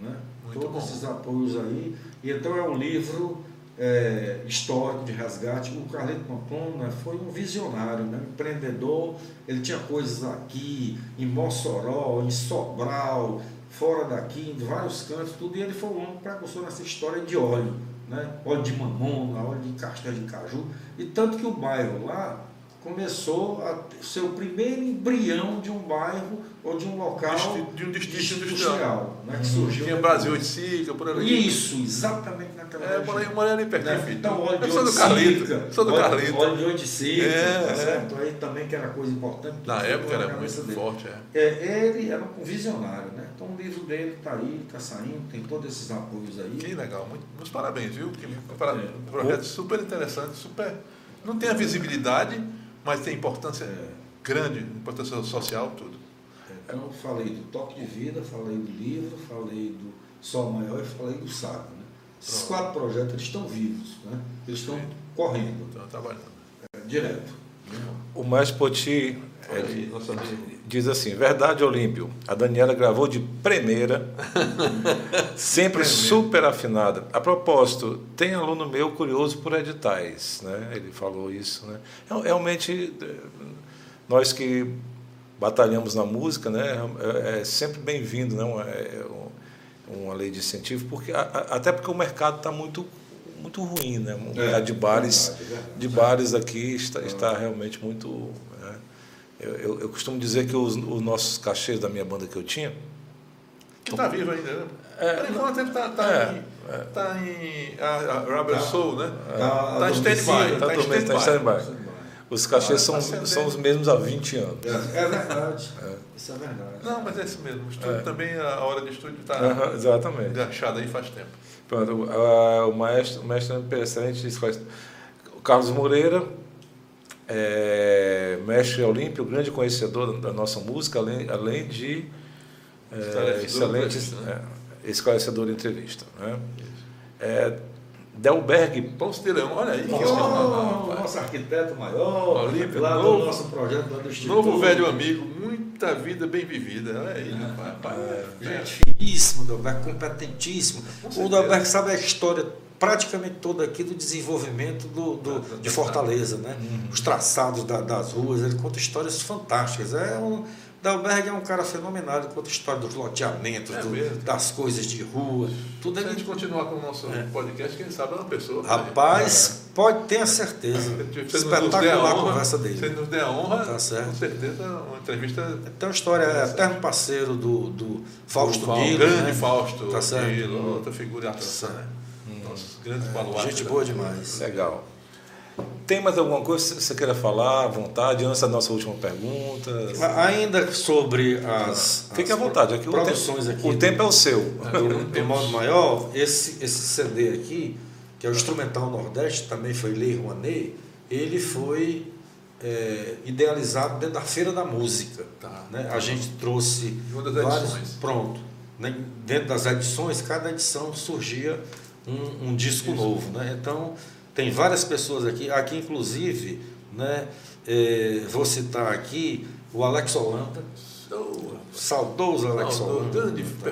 Né? Muito Todos bom. esses apoios aí. E então é um livro é, histórico de resgate. O Carlito Pamplona foi um visionário, né? um empreendedor. Ele tinha coisas aqui, em Mossoró, em Sobral, fora daqui, em vários cantos, tudo. E ele foi o homem que precursor nessa história de óleo. Né? Óleo de mamona, óleo de castanha de caju. E tanto que o bairro lá começou a ser o primeiro embrião de um bairro ou de um local de um distrito industrial. né? que surgiu Tinha. Brasil de Sica, por ali. Isso, exatamente naquela É, eu morei, eu morei ali pertinho, né? Então, óleo de eu sou do oiticica, Carlito. Sou do Carlito. Óleo de oiticica, É, tá é. certo? Aí também que era coisa importante. Na época era muito dele. forte, é. É, ele era um visionário, né? Então o livro dele está aí, está saindo, tem todos esses apoios aí. Que legal, muito, meus parabéns, viu? Que, É. um projeto super interessante, super. Não tem a visibilidade, mas tem importância É. grande, importância social, tudo. Então eu falei do toque de vida, falei do livro, falei do Sol Maior e falei do Saga. Né? Esses quatro projetos eles estão vivos, né? eles estão correndo Então, trabalhando. é, direto. O Mestre Poti aí, amigo. diz assim: Verdade, Olímpio. A Daniela gravou de primeira, sempre super afinada. A propósito, tem aluno meu curioso por editais, né? Ele falou isso, né? Real- Realmente, eh, nós que batalhamos na música, né? É, é sempre bem-vindo, né? Uma, é um- uma lei de incentivo, porque até porque o mercado está muito muito ruim, né? O mercado de bares, verdade, é verdade. de bares aqui está, está realmente muito. Eu, eu, eu costumo dizer que os, os nossos cachês da minha banda que eu tinha, Que está vivo ainda, né? É, Por enquanto ele está tá é, em. Tá em a, a Rubber Soul, né? Tá Tá em stand-by. tá Tá em todo mês, tá em stand-by. stand-by. Os cachês são, Tá são os mesmos há 20 anos. É, é verdade. Isso é verdade. Não, mas é isso mesmo. O estúdio É. também, a hora de estúdio está Aham, exatamente. enganchada aí faz tempo. Pronto, ah, o maestro, o mestre excelente disse o Carlos Moreira, é, mestre Olímpio, grande conhecedor da nossa música, além, além de é, excelente entrevista, né? é, esclarecedor de entrevista. Né? É, Delberg, Leão, olha aí. Oh, rapaz. nosso arquiteto maior, Olímpio, lá novo- do nosso projeto, lá do Instituto. Novo velho amigo, muita vida bem vivida. Olha aí, rapaz. Gente finíssimo, Dalberg, competentíssimo. O Dalberg sabe a história praticamente toda aqui do desenvolvimento do, do- de Fortaleza, né? Os traçados da- das ruas, ele conta histórias fantásticas. É um, Dalberg é um cara fenomenal, ele conta história dos loteamentos, É do- das coisas de rua, tudo Se a ele gente continuar com o nosso podcast, quem sabe é uma pessoa. Rapaz, pode ter a certeza. Se Espetacular a conversa Se dele. ele nos der a honra, Tá certo. com certeza uma entrevista Tem uma história, é eterno parceiro do, do Fausto Nilo, grande né? Fausto, Tá certo. Outra figura atração, né? Grandes baluartes. Gente da- boa demais. legal. Tem mais alguma coisa que você queira falar à vontade, antes da nossa última pergunta? A- Ainda sobre as, Fique à as vontade, aqui o produções tempo, aqui o do- tempo é o seu. do, do modo maior, esse, esse CD aqui, que é o Instrumental Nordeste, também foi Lei Rouanet, ele foi é, idealizado dentro da Feira da Música. Tá. né? A gente trouxe Uma das vários. edições. Pronto. né? Dentro das edições, cada edição surgia um, um disco novo. Né? Então, tem várias pessoas aqui, aqui inclusive, né? é, vou citar aqui o Alex Holanda, saudoso Alex Holanda. grande tá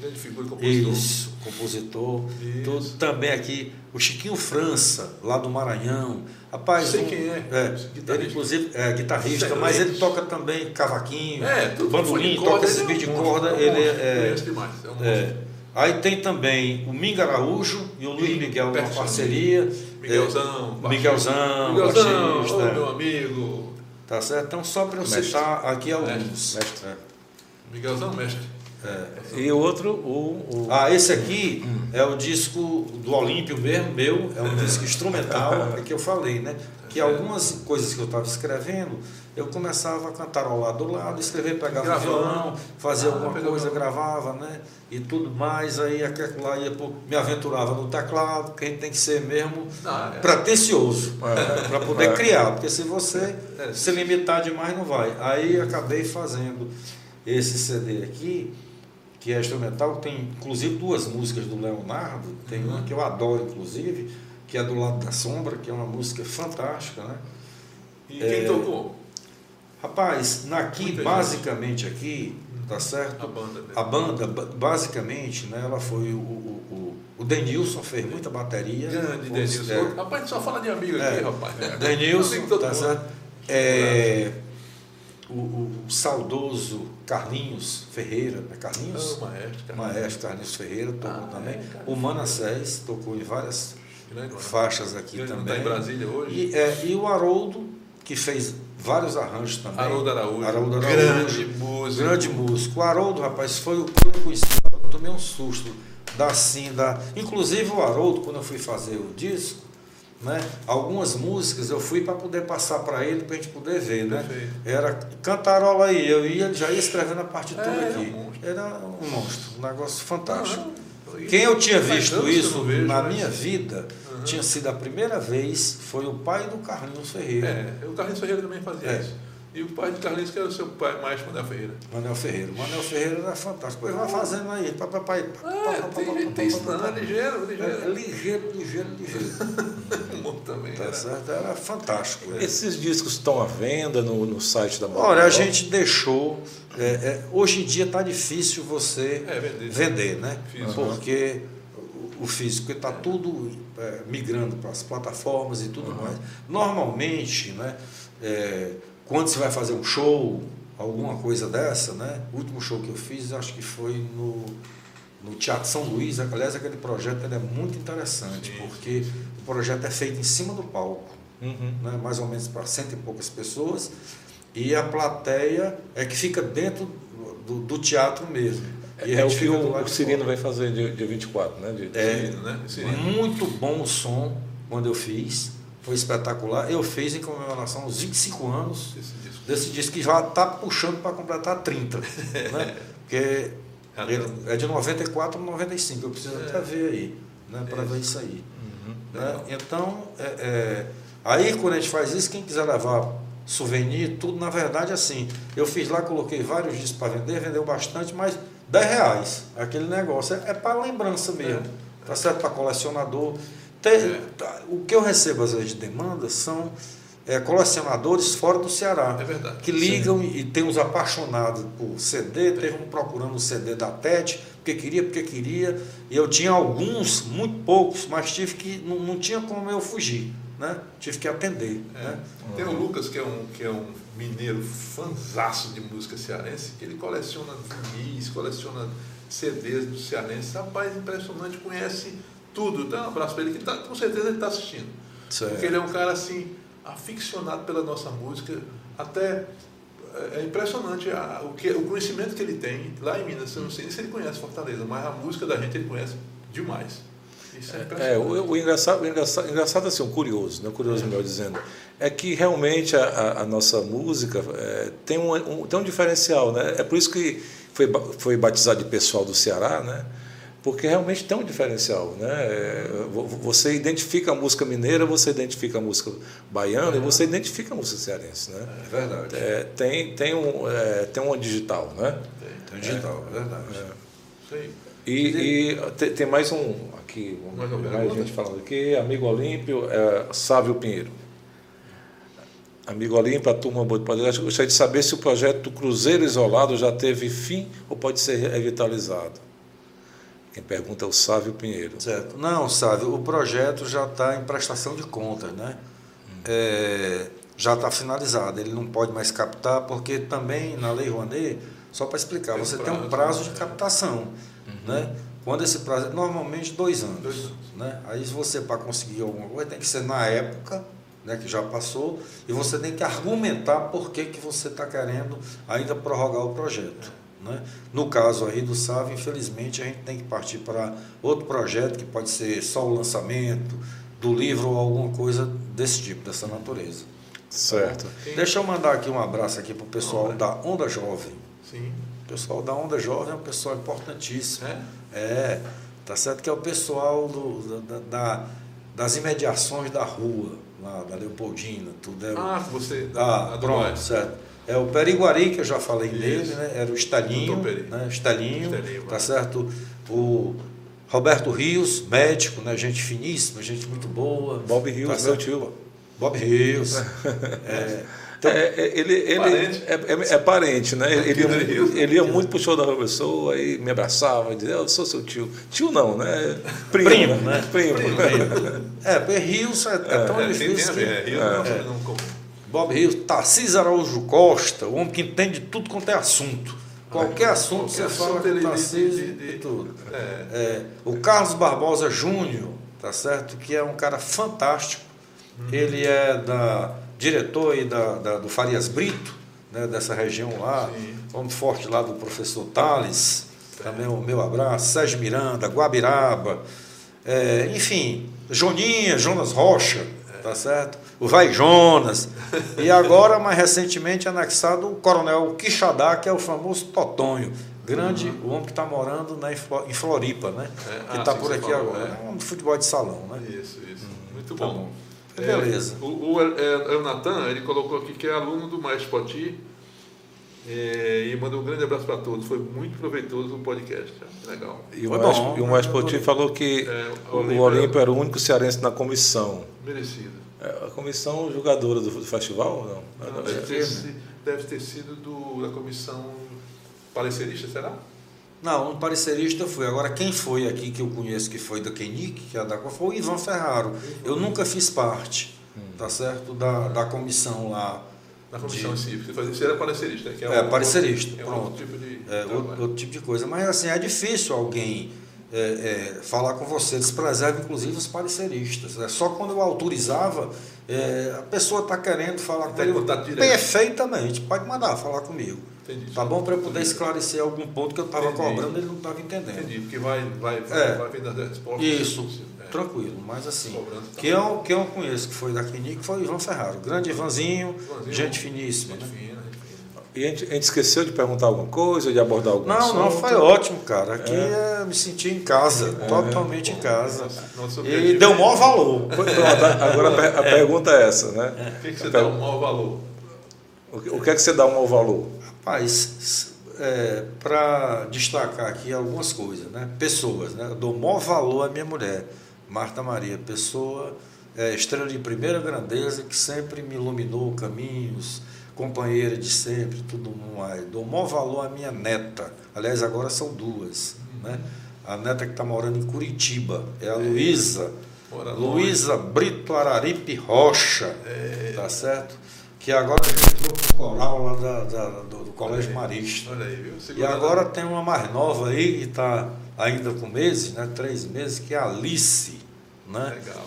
grande figura compositor. Isso, compositor. Isso. Também aqui o Chiquinho França, lá do Maranhão. Rapaz, Sei um- quem é, guitarrista. ele inclusive é guitarrista, Excelente. mas ele toca também cavaquinho, É, bandolim, toca esse é beat de corda. é um Ele é, demais, é um é. Aí tem também o Minga Araújo e o Luiz Miguel, uma parceria. Miguelzão, É, Miguelzão, Miguelzão, é. meu amigo. Tá certo? Então, só para eu Mestre. citar aqui alguns. Mestre. É. Miguelzão, mestre. E o outro, o, o- Ah, esse aqui é o disco do Olímpio mesmo, meu, é um disco instrumental, é que eu falei, né? Que algumas coisas que eu estava escrevendo, eu começava a cantarolar do lado, escrever, pegava Gravando. violão, fazia Ah, alguma coisa, gravava, né? E tudo mais, aí aquilo lá ia pro- me aventurava no teclado, que a gente tem que ser mesmo Ah, é. pretencioso para poder É. criar, porque se você É. se limitar demais não vai. Aí acabei fazendo esse CD aqui, que é instrumental, tem inclusive duas músicas do Leonardo, tem uma que eu adoro inclusive, que é do lado da sombra, que é uma música fantástica, né? E quem É. tocou? Rapaz, naqui, Muita gente. basicamente aqui, tá A certo? banda mesmo. A banda, ba- basicamente, né, ela foi o, o, o, Denilson fez muita bateria. Grande Denilson. é, Rapaz, a gente só fala de amigo É. aqui, rapaz. Amigo Denilson, tá mundo. certo? É, o, o- o saudoso Carlinhos Ferreira, é Carlinhos? Ah, o maestro, cara. Maestro Carlinhos Ferreira tocou Ah, também. é, o Manassés tocou em várias Grande faixas aqui Ele não também. está em Brasília hoje? E, é, e o Haroldo, que fez vários arranjos também. Haroldo Araújo. Haroldo Araújo. Grande músico. Grande músico. O Haroldo, rapaz, foi o que eu conheci. Eu tomei um susto da assim, da. Inclusive o Haroldo, quando eu fui fazer o disco, né? Algumas músicas eu fui para poder passar para ele, para a gente poder ver, né? Perfeito. Era cantarola aí, eu ia, já ia escrevendo a partitura É, aqui. Era um monstro, um negócio fantástico. E- Quem eu tinha visto isso vejo, na mas- minha vida. Tinha sido a primeira vez, foi o pai do Carlinhos Ferreira, É, o Carlinhos Ferreira também fazia É. isso. E o pai de Carlinhos, que era o seu pai, Maestro Manuel Ferreira. Manel Ferreira. O Manel Ferreira era fantástico. Pois vai fazendo aí. Pá, pá, pá, É, pá, tem pá. é ligeiro, É, ligeiro. ligeiro, ligeiro, ligeiro. Monte também. Tá era. certo? Era fantástico. é. Esses discos estão à venda no, no site da Olha, a gente deixou. é, é, hoje em dia está difícil você É, vender. vender, né? Porque o- físico está tudo é, migrando para as plataformas e tudo mais. Normalmente, né, é, quando você vai fazer um show, alguma coisa dessa, né? O último show que eu fiz, acho que foi no, no Teatro São Luís. Aliás, aquele projeto é muito interessante, Sim. porque o projeto é feito em cima do palco Uhum. né, mais ou menos para cento e poucas pessoas, e a plateia é que fica dentro do, do teatro mesmo. E a É o que o, o Cirino vai fazer dia, dia 24, né? É. Cirino, né? Cirino. Muito bom o som quando eu fiz, foi espetacular. Eu fiz em comemoração aos 25 anos Esse disco. desse disco que já está puxando para completar 30. né? Porque ele tá- é de 94 a 95, eu preciso É. até ver aí, né, para É. ver isso aí. Uhum. né? Então, é, é, aí quando a gente faz isso, quem quiser levar souvenir, tudo, na verdade, assim, eu fiz lá, coloquei vários discos para vender, vendeu bastante, mas 10 reais, aquele negócio, é, para lembrança mesmo, tá certo? Para colecionador. Tem- É. tá, o que eu recebo às vezes de demanda são é, colecionadores fora do Ceará É verdade. que ligam e, e tem uns apaixonados por CD, teve um procurando o CD da TET, porque queria, porque queria, e eu tinha alguns, muito poucos, mas tive que, não, não tinha como eu fugir, né? Tive que atender, É. né? Tem o Lucas, que é um, que é um mineiro fanzaço de música cearense, que ele coleciona vinis, coleciona CDs do cearense. Rapaz, impressionante, conhece tudo. Dá um abraço para ele, que tá, com certeza ele está assistindo. Porque ele é um cara assim, aficionado pela nossa música, até é impressionante a- o, que, o conhecimento que ele tem lá em Minas. Eu não sei nem se ele conhece Fortaleza, mas a música da gente ele conhece demais. Isso é É, impressionante. o, o engraçado, o engraçado, engraçado assim, o curioso, né? curioso melhor dizendo, é que realmente a, a- nossa música é, tem, um, um- tem um diferencial, né? É por isso que foi, foi batizado de pessoal do Ceará, né? Porque realmente tem um diferencial, né? É, vo- Você identifica a música mineira, você identifica a música baiana e você identifica a música cearense, né? É verdade. É, tem, tem, um, é, tem uma digital, né? Tem digital, é verdade. Isso aí. E, e te- tem mais um aqui, um- Mais mais pergunta? gente falando aqui, amigo Olímpio, é, Sávio Pinheiro. Amigo Olímpio, a turma boa de podcast, gostaria de saber se o projeto do Cruzeiro Isolado já teve fim ou pode ser revitalizado. Quem pergunta é o Sávio Pinheiro. Certo. Não, sabe, o projeto já está em prestação de contas, né? É, já está finalizado, ele não pode mais captar, porque também na Lei Rouanet, só para explicar, Tem você tem um prazo, prazo de né? captação, né? Quando esse prazo é normalmente dois anos, Dois anos. né? Aí se você para conseguir alguma coisa tem que ser na época, né, que já passou, e você tem que argumentar por que, que você está querendo ainda prorrogar o projeto. Né? No caso aí do SAV, infelizmente, a gente tem que partir para outro projeto, que pode ser só o lançamento do livro ou alguma coisa desse tipo, dessa natureza. Certo. Deixa eu mandar aqui um abraço aqui para o pessoal da Onda Jovem. Sim. O pessoal da Onda Jovem é um pessoal importantíssimo. É? É, tá certo que é o pessoal do, da, da- das imediações da rua, lá da Leopoldina, tudo é. o- Ah, você. ah, pronto, certo. É o Periguari, que eu já falei dele, Isso. né? Era o Estalinho, né? Estalinho, Estalinho, tá certo? O Roberto Rios, médico, né? Gente finíssima, gente muito boa. Bob Rios, Tá meu tio. Bob Rios. é, então, É, é, ele ele Parente. é, é- é parente, né? Ele, Rio. ele ia muito pro show da pessoa e me abraçava e dizia, eu sou seu tio. Tio não, né? Primo, Primo, né? Primo. é, porque Rios é, é tão É, tem, tem difícil. que- É, Rio É. não. Bob Rios, Tarcísio Araújo Costa, o homem que entende tudo quanto é assunto. Qualquer assunto Qualquer você fala assunto com o ele- Tarcísio e tudo. O Carlos Barbosa Júnior, tá certo? Que é um cara fantástico. Ele é da diretor aí da, da- do Farias Brito, né, dessa região lá. Sim. Homem forte lá do professor Tales. Também o meu abraço. Sérgio Miranda, Guabiraba. É, enfim, Joninha, Jonas Rocha, tá certo? O Vai Jonas. E agora, mais recentemente, anexado o Coronel Quixadá, que é o famoso Totonho. Grande, o homem que está morando né, em Flo- em Floripa, né? É, que ah, está sim, por você aqui falou, agora. é. É um futebol de salão, né? Isso, isso. Muito Tá bom. É, Beleza. o o, é, é o Natan, ele colocou aqui que é aluno do Maestro Poti é, e mandou um grande abraço para todos. Foi muito proveitoso o podcast. É, Legal. E o Foi bom. e o Maestro Poti falou que É, o o Olímpio Olímpio era o único cearense na comissão. Merecido. É, A comissão jogadora do, do festival? Não. Não, É, deve, é. ter, deve ter sido do, da comissão parecerista, será? Não, um parecerista foi. Agora, quem foi aqui que eu conheço que foi da Kenic, que é da foi o Ivan Ferraro. Eu nunca fiz parte, tá certo? Da, da comissão lá. Na comissão de- si. Você era parecerista, que é, É, um- parecerista, É um pronto. outro tipo de. É, outro, outro tipo de coisa. Mas assim, é difícil alguém é, é, falar com você. Eles preservam, inclusive, os pareceristas. É só quando eu autorizava, é, a pessoa está querendo falar com ele perfeitamente. Pode mandar falar comigo. Entendi. Tá bom? Para eu poder esclarecer algum ponto que eu estava cobrando ele não estava entendendo. Entendi, porque vai, vai, É. vai vendo as respostas. Isso, É. tranquilo. Mas assim, Cobrando quem eu, quem eu conheço que foi da Clinic foi o Ivan Ferraro. Grande Ivanzinho, Ivanzinho, gente finíssima. Gente né? fina, gente fina. E a gente, a gente esqueceu de perguntar alguma coisa, de abordar algum Não, assunto? não, foi ótimo, cara. Aqui é. me senti em casa, totalmente em casa. Nosso E deu é- maior valor. Pronto, agora a, per- a pergunta é essa, né? O que, que você dá um maior valor? O que, o que é que você dá um mau valor? Rapaz, para destacar aqui algumas coisas, né? Pessoas, né? Eu dou maior valor à minha mulher, Marta Maria, pessoa é, estrela de primeira grandeza que sempre me iluminou caminhos, companheira de sempre, tudo mais. Dou maior valor à minha neta. Aliás, agora são duas, né? A neta que está morando em Curitiba é a Luísa. Mora longe. Luísa Brito Araripe Rocha, tá certo? Que agora entrou pro coral lá da- da- do, do Colégio Marista. Olha aí, viu? E agora tem uma mais nova aí, que está ainda com meses, né? Três meses, que é a Alice. Né? Legal.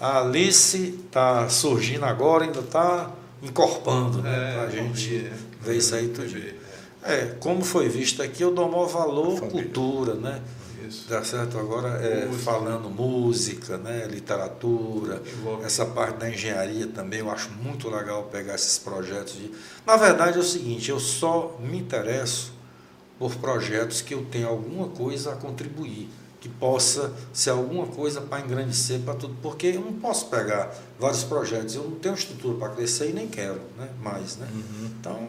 A Alice está surgindo agora, ainda está encorpando, né? É, para a gente ver, ver isso aí tudo. É, como foi visto aqui, eu dou maior valor Família. cultura, né? Isso. Dá certo? Agora é, Música. falando música, né, literatura, Envolve. essa parte da engenharia também, eu acho muito legal pegar esses projetos. De... Na verdade é o seguinte, eu só me interesso por projetos que eu tenho alguma coisa a contribuir, que possa ser alguma coisa para engrandecer para tudo, porque eu não posso pegar vários projetos, eu não tenho estrutura para crescer e nem quero né, mais. Né? Então,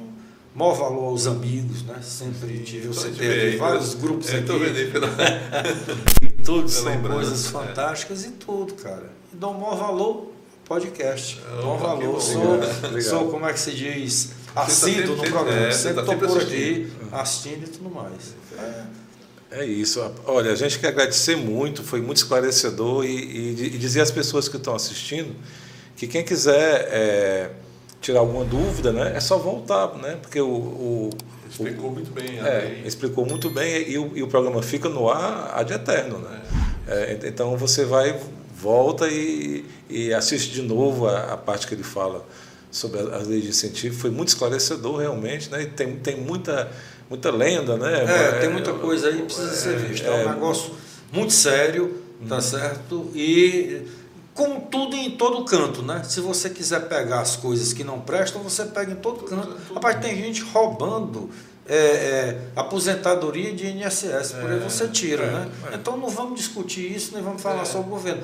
maior valor aos amigos, né? sempre tive, eu Então, a gente citei vê aqui aí, vários pela- grupos é, aqui. tô vendo aí pela- E tudo Pela são coisas é. fantásticas e tudo, cara. E dou maior valor podcast. Dou um que valor. bom. Sou, sou, como é que se diz? tá Assíduo no programa. é, você sempre tá estou sempre por aqui, assistindo. assistindo e tudo mais. É. É isso. Olha, a gente quer agradecer muito, foi muito esclarecedor e, e, e dizer às pessoas que estão assistindo que quem quiser é, tirar alguma dúvida, né, é só voltar, né? Porque o, o, Explicou muito bem. É, explicou muito bem e o, e o programa fica no ar ad eterno, né? É, então você vai, volta e, e assiste de novo a, a parte que ele fala sobre a- as leis de incentivo. Foi muito esclarecedor realmente, né? E tem, tem muita, muita lenda, né? É, tem muita coisa aí que precisa ser vista. É, um negócio muito sério, tá certo? E Como tudo em todo canto, né? Se você quiser pegar as coisas que não prestam, você pega em todo canto. Rapaz, tem gente roubando é, é, aposentadoria de INSS, por aí você tira, é, né? é. Então não vamos discutir isso, nem vamos falar É. sobre o governo.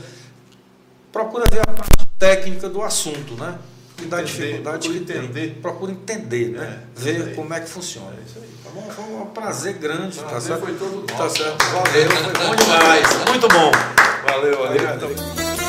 Procura ver a parte técnica do assunto, né? E da Entender, dificuldade que procura tem. entender. Procura entender, né? É, ver como é que funciona. É isso aí. Tá bom? Foi um prazer grande, tá Prazer certo? foi todo Tá certo. Valeu, foi bom demais. Muito bom. Valeu, valeu. Obrigado.